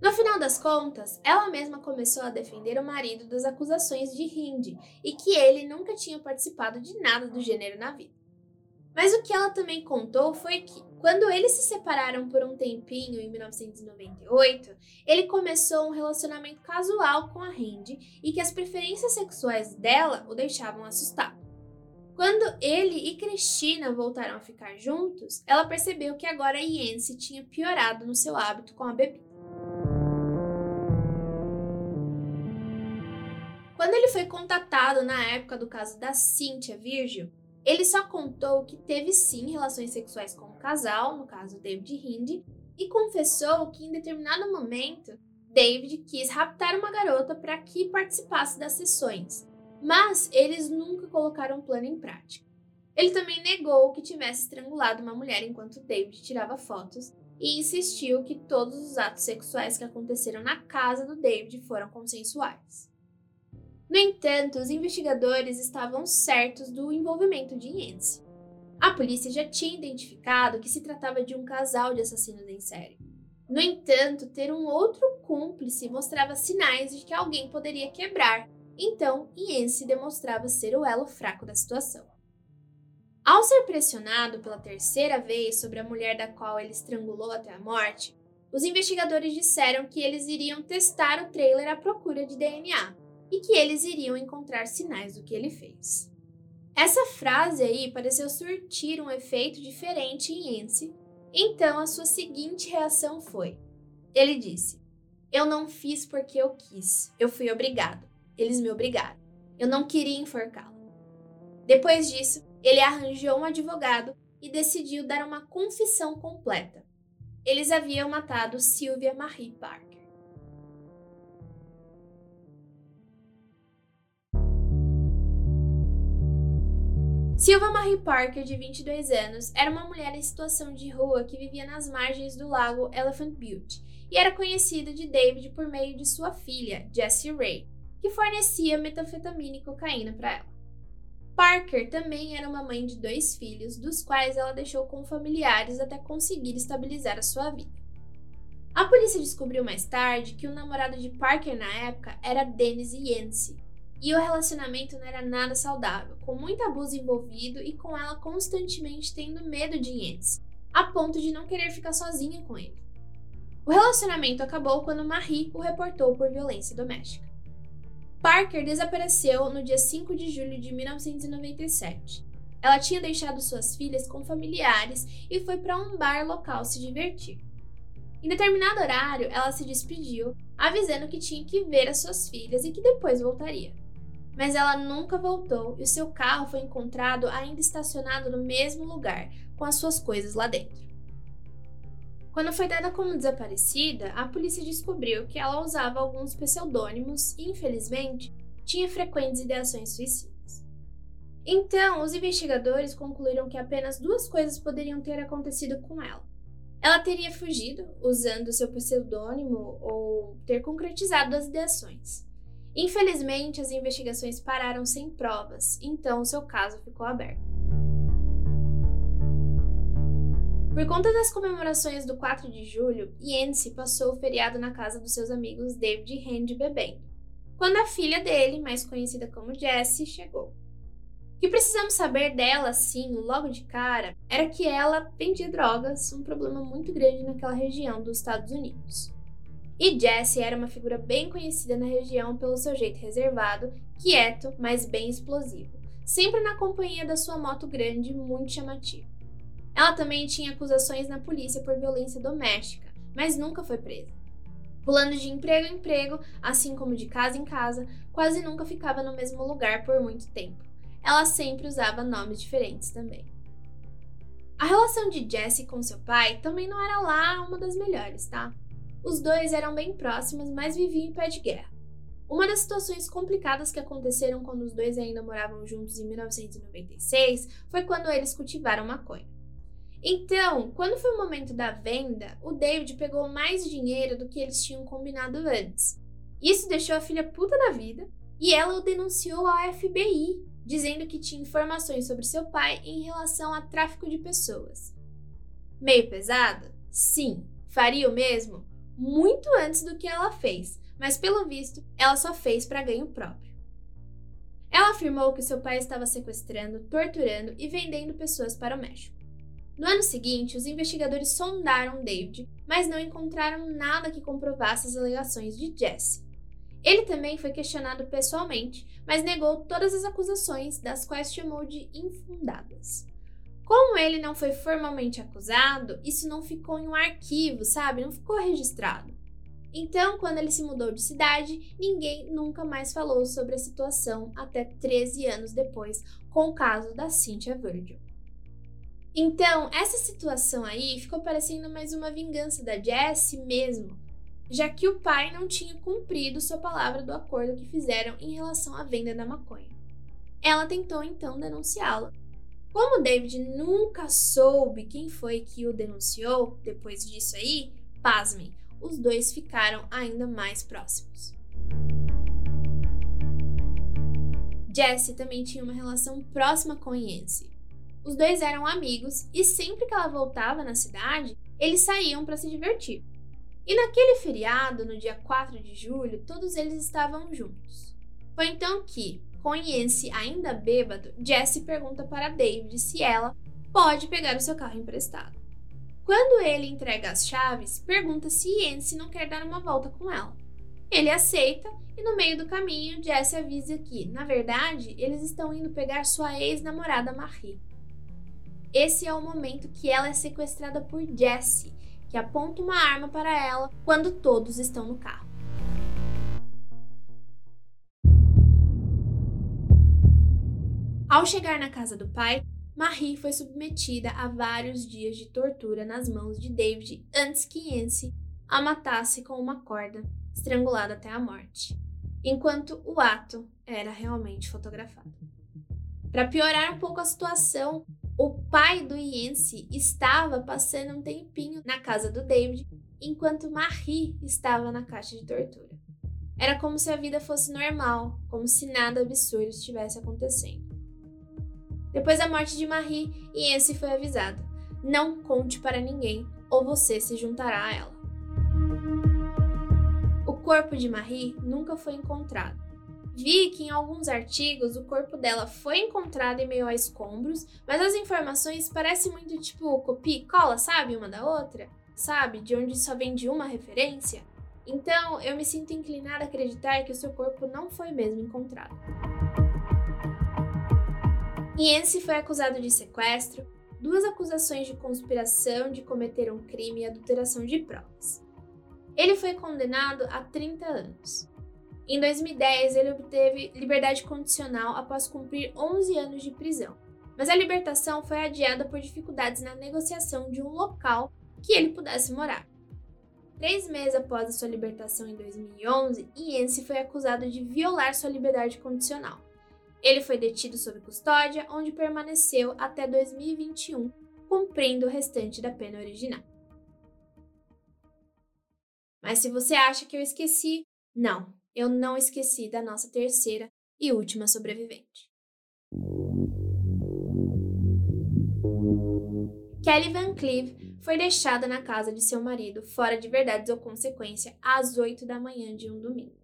No final das contas, ela mesma começou a defender o marido das acusações de Hindi e que ele nunca tinha participado de nada do gênero na vida. Mas o que ela também contou foi que, quando eles se separaram por um tempinho em 1998, ele começou um relacionamento casual com a Randy e que as preferências sexuais dela o deixavam assustado. Quando ele e Cristina voltaram a ficar juntos, ela percebeu que agora Yancy tinha piorado no seu hábito com a bebida. Quando ele foi contatado na época do caso da Cynthia Virgil, ele só contou que teve sim relações sexuais com o casal, no caso David Hindi, e confessou que em determinado momento David quis raptar uma garota para que participasse das sessões, mas eles nunca colocaram um plano em prática. Ele também negou que tivesse estrangulado uma mulher enquanto David tirava fotos e insistiu que todos os atos sexuais que aconteceram na casa do David foram consensuais. No entanto, os investigadores estavam certos do envolvimento de Yancey. A polícia já tinha identificado que se tratava de um casal de assassinos em série. No entanto, ter um outro cúmplice mostrava sinais de que alguém poderia quebrar, então Yancey demonstrava ser o elo fraco da situação. Ao ser pressionado pela terceira vez sobre a mulher da qual ele estrangulou até a morte, os investigadores disseram que eles iriam testar o trailer à procura de DNA, e que eles iriam encontrar sinais do que ele fez. Essa frase aí pareceu surtir um efeito diferente em Ence, então a sua seguinte reação foi: ele disse, Eu não fiz porque eu quis, eu fui obrigado, eles me obrigaram, eu não queria enforcá-la. Depois disso, ele arranjou um advogado e decidiu dar uma confissão completa. Eles haviam matado Sylvia Marie Park. Silva Marie Parker, de 22 anos, era uma mulher em situação de rua que vivia nas margens do lago Elephant Butte e era conhecida de David por meio de sua filha, Jessie Ray. que fornecia metanfetamina e cocaína para ela. Parker também era uma mãe de dois filhos, dos quais ela deixou com familiares até conseguir estabilizar a sua vida. A polícia descobriu mais tarde que o namorado de Parker na época era Dennis Yancey, e o relacionamento não era nada saudável, com muito abuso envolvido e com ela constantemente tendo medo de Yancey, a ponto de não querer ficar sozinha com ele. O relacionamento acabou quando Marie o reportou por violência doméstica. Parker desapareceu no dia 5 de julho de 1997. Ela tinha deixado suas filhas com familiares e foi para um bar local se divertir. Em determinado horário, ela se despediu, avisando que tinha que ver as suas filhas e que depois voltaria. Mas ela nunca voltou e o seu carro foi encontrado ainda estacionado no mesmo lugar, com as suas coisas lá dentro. Quando foi dada como desaparecida, a polícia descobriu que ela usava alguns pseudônimos e, infelizmente, tinha frequentes ideações suicidas. Então, os investigadores concluíram que apenas duas coisas poderiam ter acontecido com ela. Ela teria fugido usando seu pseudônimo ou ter concretizado as ideações. Infelizmente, as investigações pararam sem provas, então seu caso ficou aberto. Por conta das comemorações do 4 de julho, Yancey passou o feriado na casa dos seus amigos David e Randy bebendo, quando a filha dele, mais conhecida como Jessie, chegou. O que precisamos saber dela, sim, logo de cara, era que ela vendia drogas, um problema muito grande naquela região dos Estados Unidos. E Jessie era uma figura bem conhecida na região pelo seu jeito reservado, quieto, mas bem explosivo, sempre na companhia da sua moto grande muito chamativa. Ela também tinha acusações na polícia por violência doméstica, mas nunca foi presa. Pulando de emprego em emprego, assim como de casa em casa, quase nunca ficava no mesmo lugar por muito tempo. Ela sempre usava nomes diferentes também. A relação de Jesse com seu pai também não era lá uma das melhores, tá? Os dois eram bem próximos, mas viviam em pé de guerra. Uma das situações complicadas que aconteceram quando os dois ainda moravam juntos em 1996 foi quando eles cultivaram maconha. Então, quando foi o momento da venda, o David pegou mais dinheiro do que eles tinham combinado antes. Isso deixou a filha puta da vida e ela o denunciou ao FBI, dizendo que tinha informações sobre seu pai em relação a tráfico de pessoas. Meio pesado? Sim. Faria o mesmo? Muito antes do que ela fez, mas pelo visto, ela só fez para ganho próprio. Ela afirmou que seu pai estava sequestrando, torturando e vendendo pessoas para o México. No ano seguinte, os investigadores sondaram David, mas não encontraram nada que comprovasse as alegações de Jesse. Ele também foi questionado pessoalmente, mas negou todas as acusações, das quais chamou de infundadas. Como ele não foi formalmente acusado, isso não ficou em um arquivo, sabe? Não ficou registrado. Então, quando ele se mudou de cidade, ninguém nunca mais falou sobre a situação até 13 anos depois, com o caso da Cynthia Virgil. Então, essa situação aí ficou parecendo mais uma vingança da Jessie mesmo, já que o pai não tinha cumprido sua palavra do acordo que fizeram em relação à venda da maconha. Ela tentou então denunciá-la. Como David nunca soube quem foi que o denunciou depois disso aí, pasmem, os dois ficaram ainda mais próximos. Jessie também tinha uma relação próxima com Yancey, os dois eram amigos e sempre que ela voltava na cidade, eles saíam para se divertir. E naquele feriado, no dia 4 de julho, todos eles estavam juntos. Foi então que, com ainda bêbado, Jesse pergunta para David se ela pode pegar o seu carro emprestado. Quando ele entrega as chaves, pergunta se Yancey não quer dar uma volta com ela. Ele aceita e no meio do caminho, Jesse avisa que, na verdade, eles estão indo pegar sua ex-namorada Marie. Esse é o momento que ela é sequestrada por Jesse, que aponta uma arma para ela quando todos estão no carro. Ao chegar na casa do pai, Marie foi submetida a vários dias de tortura nas mãos de David antes que Yancy a matasse com uma corda, estrangulada até a morte, enquanto o ato era realmente fotografado. Para piorar um pouco a situação, o pai do Yancey estava passando um tempinho na casa do David, enquanto Marie estava na caixa de tortura. Era como se a vida fosse normal, como se nada absurdo estivesse acontecendo. Depois da morte de Marie, Yancy foi avisada: não conte para ninguém ou você se juntará a ela. O corpo de Marie nunca foi encontrado. Vi que em alguns artigos o corpo dela foi encontrado em meio a escombros, mas as informações parecem muito tipo copia e cola, sabe, uma da outra? Sabe, de onde só vem de uma referência? Então, eu me sinto inclinada a acreditar que o seu corpo não foi mesmo encontrado. Yancey foi acusado de sequestro, duas acusações de conspiração de cometer um crime e adulteração de provas. Ele foi condenado a 30 anos. Em 2010, ele obteve liberdade condicional após cumprir 11 anos de prisão, mas a libertação foi adiada por dificuldades na negociação de um local que ele pudesse morar. Três meses após a sua libertação em 2011, Yancey foi acusado de violar sua liberdade condicional. Ele foi detido sob custódia, onde permaneceu até 2021, cumprindo o restante da pena original. Mas se você acha que eu esqueci, não, eu não esqueci da nossa terceira e última sobrevivente. Kelly Van Cleve foi deixada na casa de seu marido, fora de verdades ou consequência, às 8 da manhã de um domingo.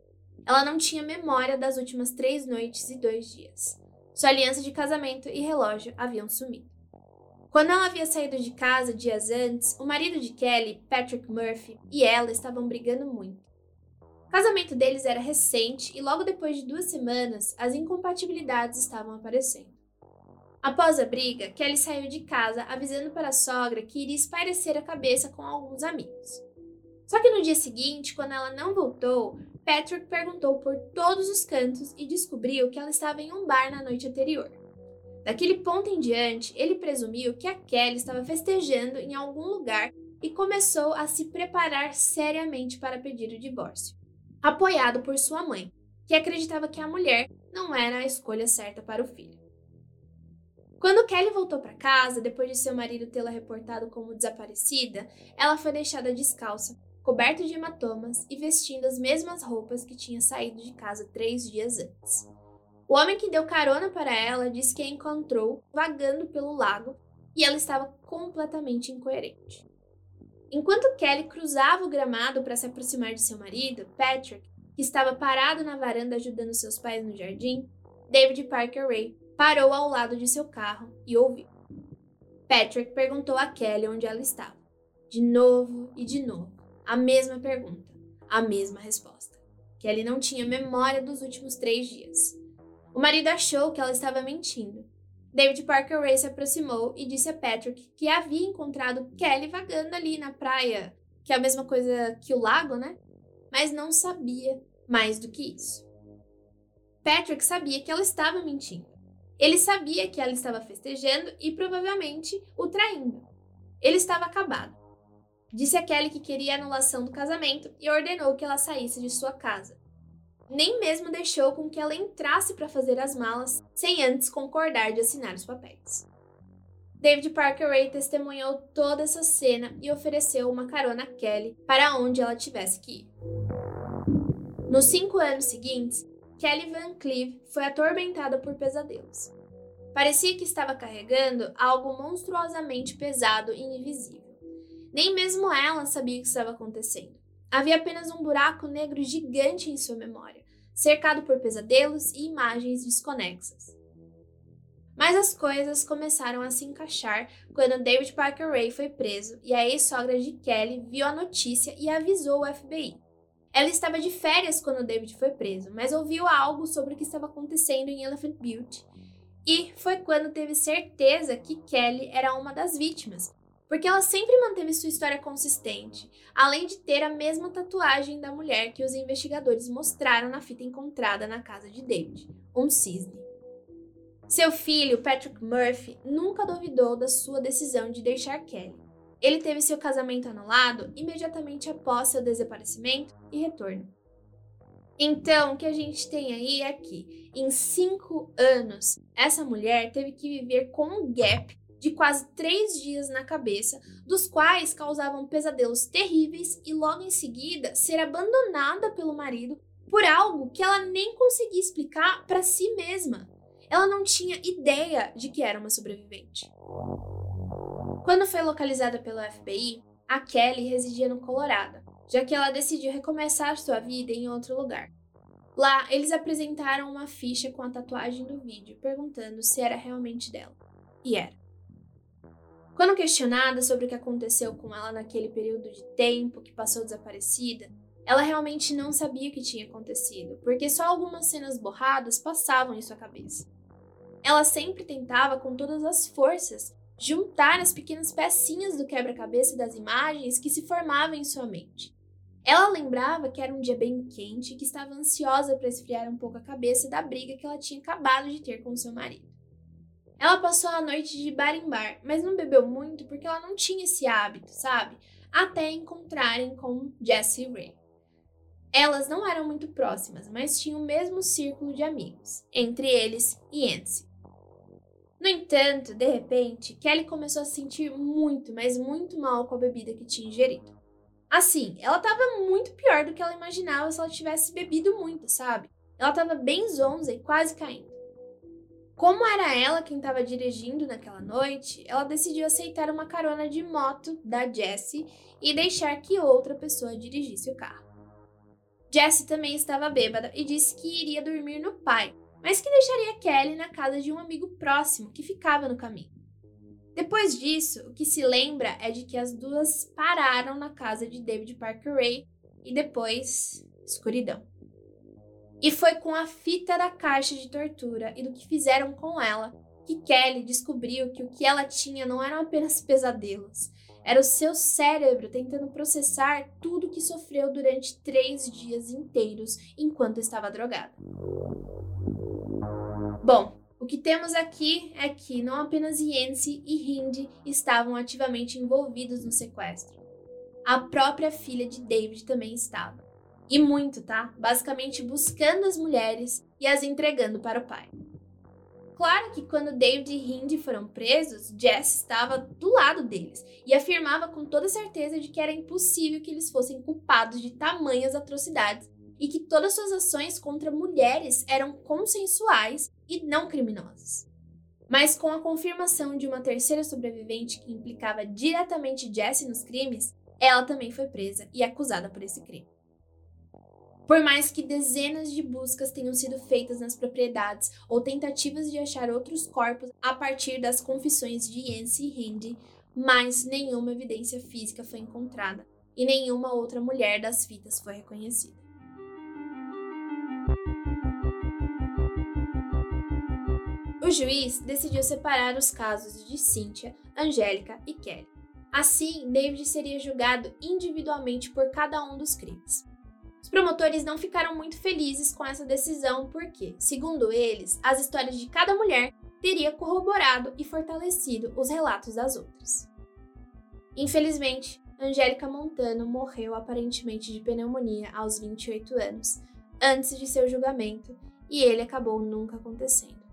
Ela não tinha memória das últimas três noites e dois dias. Sua aliança de casamento e relógio haviam sumido. Quando ela havia saído de casa dias antes, o marido de Kelly, Patrick Murphy, e ela estavam brigando muito. O casamento deles era recente e logo depois de duas semanas, as incompatibilidades estavam aparecendo. Após a briga, Kelly saiu de casa avisando para a sogra que iria espairecer a cabeça com alguns amigos. Só que no dia seguinte, quando ela não voltou, Patrick perguntou por todos os cantos e descobriu que ela estava em um bar na noite anterior. Daquele ponto em diante, ele presumiu que a Kelly estava festejando em algum lugar e começou a se preparar seriamente para pedir o divórcio, apoiado por sua mãe, que acreditava que a mulher não era a escolha certa para o filho. Quando Kelly voltou para casa, depois de seu marido tê-la reportado como desaparecida, ela foi deixada descalça, coberta de hematomas e vestindo as mesmas roupas que tinha saído de casa três dias antes. O homem que deu carona para ela disse que a encontrou vagando pelo lago e ela estava completamente incoerente. Enquanto Kelly cruzava o gramado para se aproximar de seu marido, Patrick, que estava parado na varanda ajudando seus pais no jardim, David Parker Ray parou ao lado de seu carro e ouviu. Patrick perguntou a Kelly onde ela estava. De novo e de novo. A mesma pergunta, a mesma resposta. Kelly não tinha memória dos últimos três dias. O marido achou que ela estava mentindo. David Parker Ray se aproximou e disse a Patrick que havia encontrado Kelly vagando ali na praia, que é a mesma coisa que o lago, né? Mas não sabia mais do que isso. Patrick sabia que ela estava mentindo. Ele sabia que ela estava festejando e provavelmente o traindo. Ele estava acabado. Disse a Kelly que queria a anulação do casamento e ordenou que ela saísse de sua casa. Nem mesmo deixou com que ela entrasse para fazer as malas sem antes concordar de assinar os papéis. David Parker Ray testemunhou toda essa cena e ofereceu uma carona a Kelly para onde ela tivesse que ir. Nos cinco anos seguintes, Kelly Van Cleve foi atormentada por pesadelos. Parecia que estava carregando algo monstruosamente pesado e invisível. Nem mesmo ela sabia o que estava acontecendo. Havia apenas um buraco negro gigante em sua memória, cercado por pesadelos e imagens desconexas. Mas as coisas começaram a se encaixar quando David Parker Ray foi preso e a ex-sogra de Kelly viu a notícia e avisou o FBI. Ela estava de férias quando David foi preso, mas ouviu algo sobre o que estava acontecendo em Elephant Butte. E foi quando teve certeza que Kelly era uma das vítimas, porque ela sempre manteve sua história consistente, além de ter a mesma tatuagem da mulher que os investigadores mostraram na fita encontrada na casa de David, um cisne. Seu filho, Patrick Murphy, nunca duvidou da sua decisão de deixar Kelly. Ele teve seu casamento anulado imediatamente após seu desaparecimento e retorno. Então, o que a gente tem aí é que, em cinco anos, essa mulher teve que viver com um gap de quase três dias na cabeça, dos quais causavam pesadelos terríveis e logo em seguida ser abandonada pelo marido por algo que ela nem conseguia explicar para si mesma. Ela não tinha ideia de que era uma sobrevivente. Quando foi localizada pelo FBI, a Kelly residia no Colorado, já que ela decidiu recomeçar sua vida em outro lugar. Lá, eles apresentaram uma ficha com a tatuagem do vídeo, perguntando se era realmente dela. E era. Quando questionada sobre o que aconteceu com ela naquele período de tempo que passou desaparecida, ela realmente não sabia o que tinha acontecido, porque só algumas cenas borradas passavam em sua cabeça. Ela sempre tentava, com todas as forças, juntar as pequenas pecinhas do quebra-cabeça das imagens que se formavam em sua mente. Ela lembrava que era um dia bem quente e que estava ansiosa para esfriar um pouco a cabeça da briga que ela tinha acabado de ter com seu marido. Ela passou a noite de bar em bar, mas não bebeu muito porque ela não tinha esse hábito, sabe? Até encontrarem com Jessie Ray. Elas não eram muito próximas, mas tinham o mesmo círculo de amigos, entre eles e Yancy. No entanto, de repente, Kelly começou a se sentir muito, mas muito mal com a bebida que tinha ingerido. Assim, ela estava muito pior do que ela imaginava se ela tivesse bebido muito, sabe? Ela estava bem zonza e quase caindo. Como era ela quem estava dirigindo naquela noite, ela decidiu aceitar uma carona de moto da Jessie e deixar que outra pessoa dirigisse o carro. Jessie também estava bêbada e disse que iria dormir no pai, mas que deixaria Kelly na casa de um amigo próximo que ficava no caminho. Depois disso, o que se lembra é de que as duas pararam na casa de David Parker Ray e depois escuridão. E foi com a fita da caixa de tortura e do que fizeram com ela que Kelly descobriu que o que ela tinha não eram apenas pesadelos, era o seu cérebro tentando processar tudo que sofreu durante três dias inteiros enquanto estava drogada. Bom, o que temos aqui é que não apenas Yancy e Hindi estavam ativamente envolvidos no sequestro. A própria filha de David também estava. E muito, tá? Basicamente buscando as mulheres e as entregando para o pai. Claro que quando David e Hindi foram presos, Jess estava do lado deles e afirmava com toda certeza de que era impossível que eles fossem culpados de tamanhas atrocidades e que todas suas ações contra mulheres eram consensuais e não criminosas. Mas com a confirmação de uma terceira sobrevivente que implicava diretamente Jessie nos crimes, ela também foi presa e acusada por esse crime. Por mais que dezenas de buscas tenham sido feitas nas propriedades ou tentativas de achar outros corpos a partir das confissões de Yancy e Hindi, mas nenhuma evidência física foi encontrada e nenhuma outra mulher das fitas foi reconhecida. O juiz decidiu separar os casos de Cynthia, Angélica e Kelly. Assim, David seria julgado individualmente por cada um dos crimes. Os promotores não ficaram muito felizes com essa decisão porque, segundo eles, as histórias de cada mulher teria corroborado e fortalecido os relatos das outras. Infelizmente, Angélica Montano morreu aparentemente de pneumonia aos 28 anos, antes de seu julgamento, e ele acabou nunca acontecendo.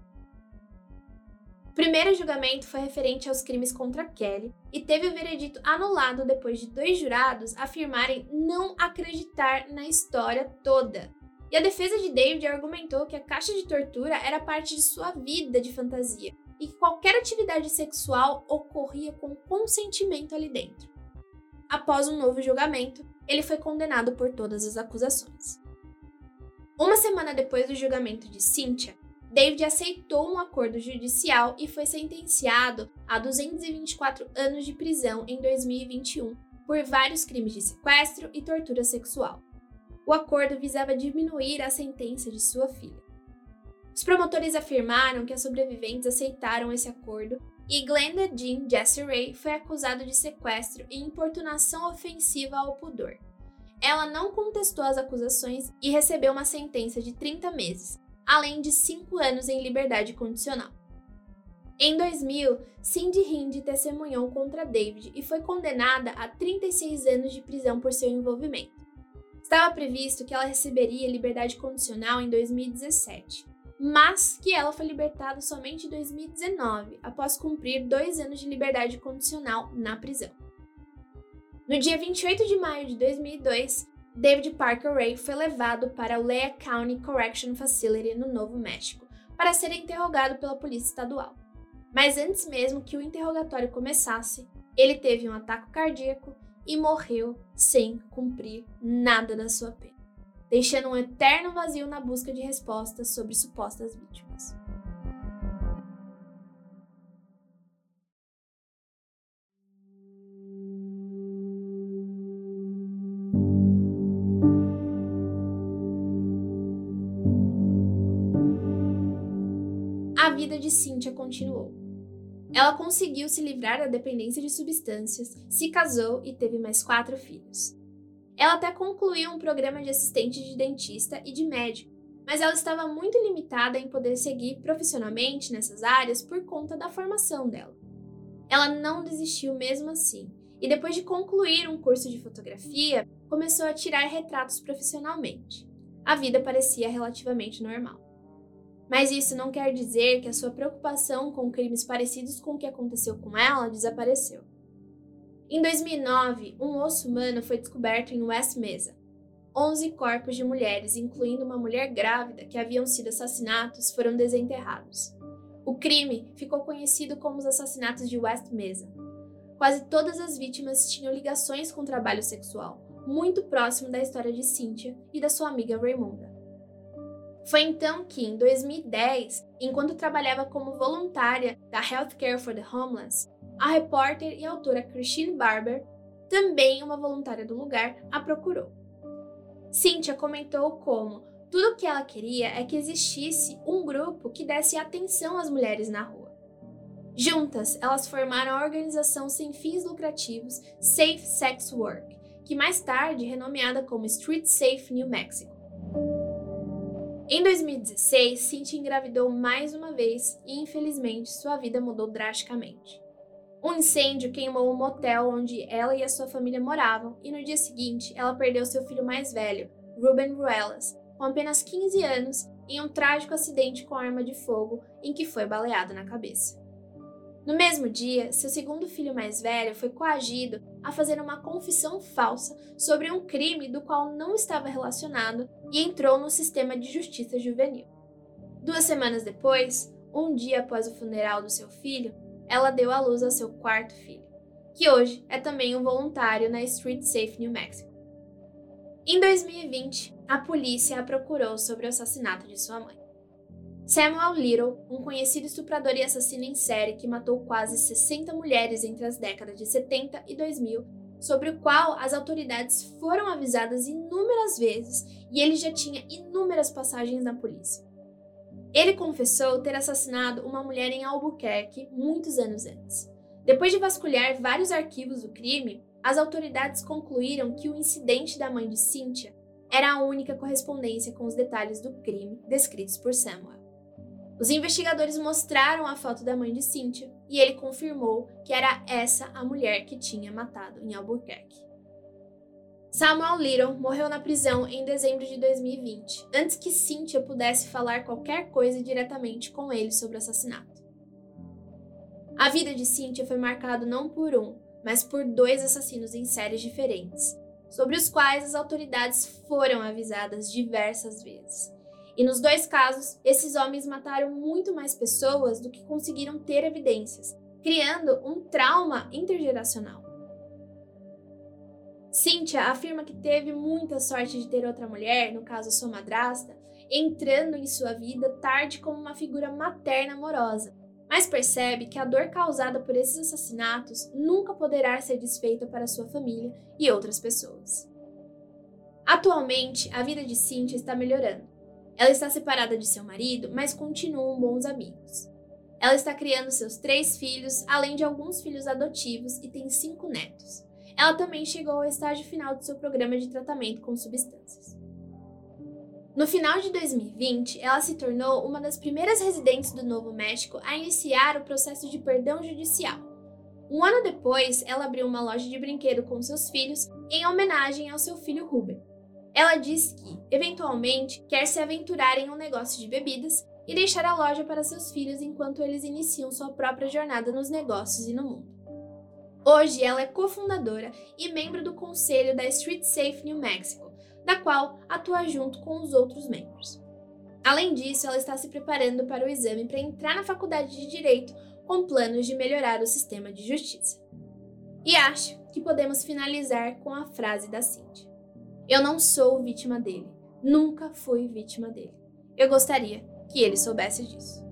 O primeiro julgamento foi referente aos crimes contra Kelly e teve o veredito anulado depois de dois jurados afirmarem não acreditar na história toda. E a defesa de David argumentou que a caixa de tortura era parte de sua vida de fantasia e que qualquer atividade sexual ocorria com consentimento ali dentro. Após um novo julgamento, ele foi condenado por todas as acusações. Uma semana depois do julgamento de Cynthia, David aceitou um acordo judicial e foi sentenciado a 224 anos de prisão em 2021 por vários crimes de sequestro e tortura sexual. O acordo visava diminuir a sentença de sua filha. Os promotores afirmaram que as sobreviventes aceitaram esse acordo e Glenda Jean Jessie Ray foi acusada de sequestro e importunação ofensiva ao pudor. Ela não contestou as acusações e recebeu uma sentença de 30 meses, além de cinco anos em liberdade condicional. Em 2000, Cindy Hind testemunhou contra David e foi condenada a 36 anos de prisão por seu envolvimento. Estava previsto que ela receberia liberdade condicional em 2017, mas que ela foi libertada somente em 2019, após cumprir dois anos de liberdade condicional na prisão. No dia 28 de maio de 2002, David Parker Ray foi levado para o Lea County Correction Facility no Novo México para ser interrogado pela polícia estadual. Mas antes mesmo que o interrogatório começasse, ele teve um ataque cardíaco e morreu sem cumprir nada da sua pena, deixando um eterno vazio na busca de respostas sobre supostas vítimas. Vida de Cynthia continuou. Ela conseguiu se livrar da dependência de substâncias, se casou e teve mais quatro filhos. Ela até concluiu um programa de assistente de dentista e de médico, mas ela estava muito limitada em poder seguir profissionalmente nessas áreas por conta da formação dela. Ela não desistiu mesmo assim, e depois de concluir um curso de fotografia, começou a tirar retratos profissionalmente. A vida parecia relativamente normal. Mas isso não quer dizer que a sua preocupação com crimes parecidos com o que aconteceu com ela desapareceu. Em 2009, um osso humano foi descoberto em West Mesa. 11 corpos de mulheres, incluindo uma mulher grávida que haviam sido assassinados, foram desenterrados. O crime ficou conhecido como os assassinatos de West Mesa. Quase todas as vítimas tinham ligações com trabalho sexual, muito próximo da história de Cynthia e da sua amiga Raymunda. Foi então que, em 2010, enquanto trabalhava como voluntária da Healthcare for the Homeless, a repórter e autora Christine Barber, também uma voluntária do lugar, a procurou. Cynthia comentou como tudo o que ela queria é que existisse um grupo que desse atenção às mulheres na rua. Juntas, elas formaram a organização sem fins lucrativos Safe Sex Work, que mais tarde renomeada como Street Safe New Mexico. Em 2016, Cintia engravidou mais uma vez e, infelizmente, sua vida mudou drasticamente. Um incêndio queimou o motel onde ela e a sua família moravam, e no dia seguinte ela perdeu seu filho mais velho, Ruben Ruelas, com apenas 15 anos, em um trágico acidente com arma de fogo em que foi baleado na cabeça. No mesmo dia, seu segundo filho mais velho foi coagido a fazer uma confissão falsa sobre um crime do qual não estava relacionado e entrou no sistema de justiça juvenil. Duas semanas depois, um dia após o funeral do seu filho, ela deu à luz ao seu quarto filho, que hoje é também um voluntário na Street Safe New Mexico. Em 2020, a polícia a procurou sobre o assassinato de sua mãe. Samuel Little, um conhecido estuprador e assassino em série que matou quase 60 mulheres entre as décadas de 70 e 2000, sobre o qual as autoridades foram avisadas inúmeras vezes e ele já tinha inúmeras passagens na polícia. Ele confessou ter assassinado uma mulher em Albuquerque muitos anos antes. Depois de vasculhar vários arquivos do crime, as autoridades concluíram que o incidente da mãe de Cynthia era a única correspondência com os detalhes do crime descritos por Samuel. Os investigadores mostraram a foto da mãe de Cynthia e ele confirmou que era essa a mulher que tinha matado em Albuquerque. Samuel Little morreu na prisão em dezembro de 2020, antes que Cynthia pudesse falar qualquer coisa diretamente com ele sobre o assassinato. A vida de Cynthia foi marcada não por um, mas por dois assassinos em séries diferentes, sobre os quais as autoridades foram avisadas diversas vezes. E nos dois casos, esses homens mataram muito mais pessoas do que conseguiram ter evidências, criando um trauma intergeracional. Cynthia afirma que teve muita sorte de ter outra mulher, no caso sua madrasta, entrando em sua vida tarde como uma figura materna amorosa, mas percebe que a dor causada por esses assassinatos nunca poderá ser desfeita para sua família e outras pessoas. Atualmente, a vida de Cynthia está melhorando. Ela está separada de seu marido, mas continuam bons amigos. Ela está criando seus três filhos, além de alguns filhos adotivos, e tem cinco netos. Ela também chegou ao estágio final do seu programa de tratamento com substâncias. No final de 2020, ela se tornou uma das primeiras residentes do Novo México a iniciar o processo de perdão judicial. Um ano depois, ela abriu uma loja de brinquedo com seus filhos em homenagem ao seu filho Ruben. Ela diz que, eventualmente, quer se aventurar em um negócio de bebidas e deixar a loja para seus filhos enquanto eles iniciam sua própria jornada nos negócios e no mundo. Hoje ela é cofundadora e membro do conselho da Street Safe New Mexico, da qual atua junto com os outros membros. Além disso, ela está se preparando para o exame para entrar na faculdade de Direito com planos de melhorar o sistema de justiça. E acho que podemos finalizar com a frase da Cindy: Eu não sou vítima dele, nunca fui vítima dele. Eu gostaria que ele soubesse disso.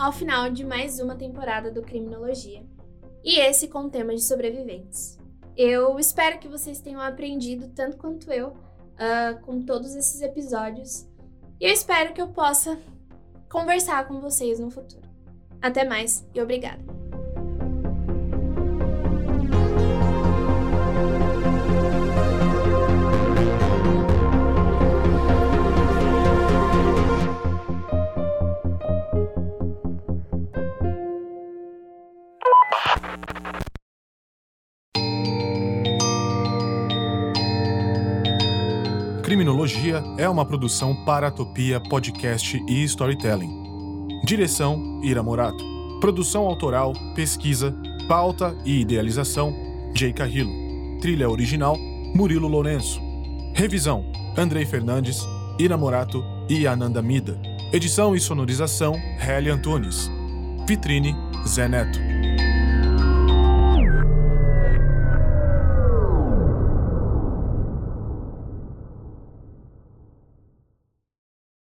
Ao final de mais uma temporada do Criminologia, e esse com o tema de sobreviventes. Eu espero que vocês tenham aprendido tanto quanto eu uh, com todos esses episódios, e eu espero que eu possa conversar com vocês no futuro. Até mais e obrigada!
Criminologia é uma produção para Topia Podcast e Storytelling. Direção: Ira Morato. Produção autoral, pesquisa, pauta e idealização: Jay Carrillo. Trilha original: Murilo Lourenço. Revisão: Andrei Fernandes, Ira Morato e Ananda Mida. Edição e sonorização: Helly Antunes. Vitrine: Zé Neto.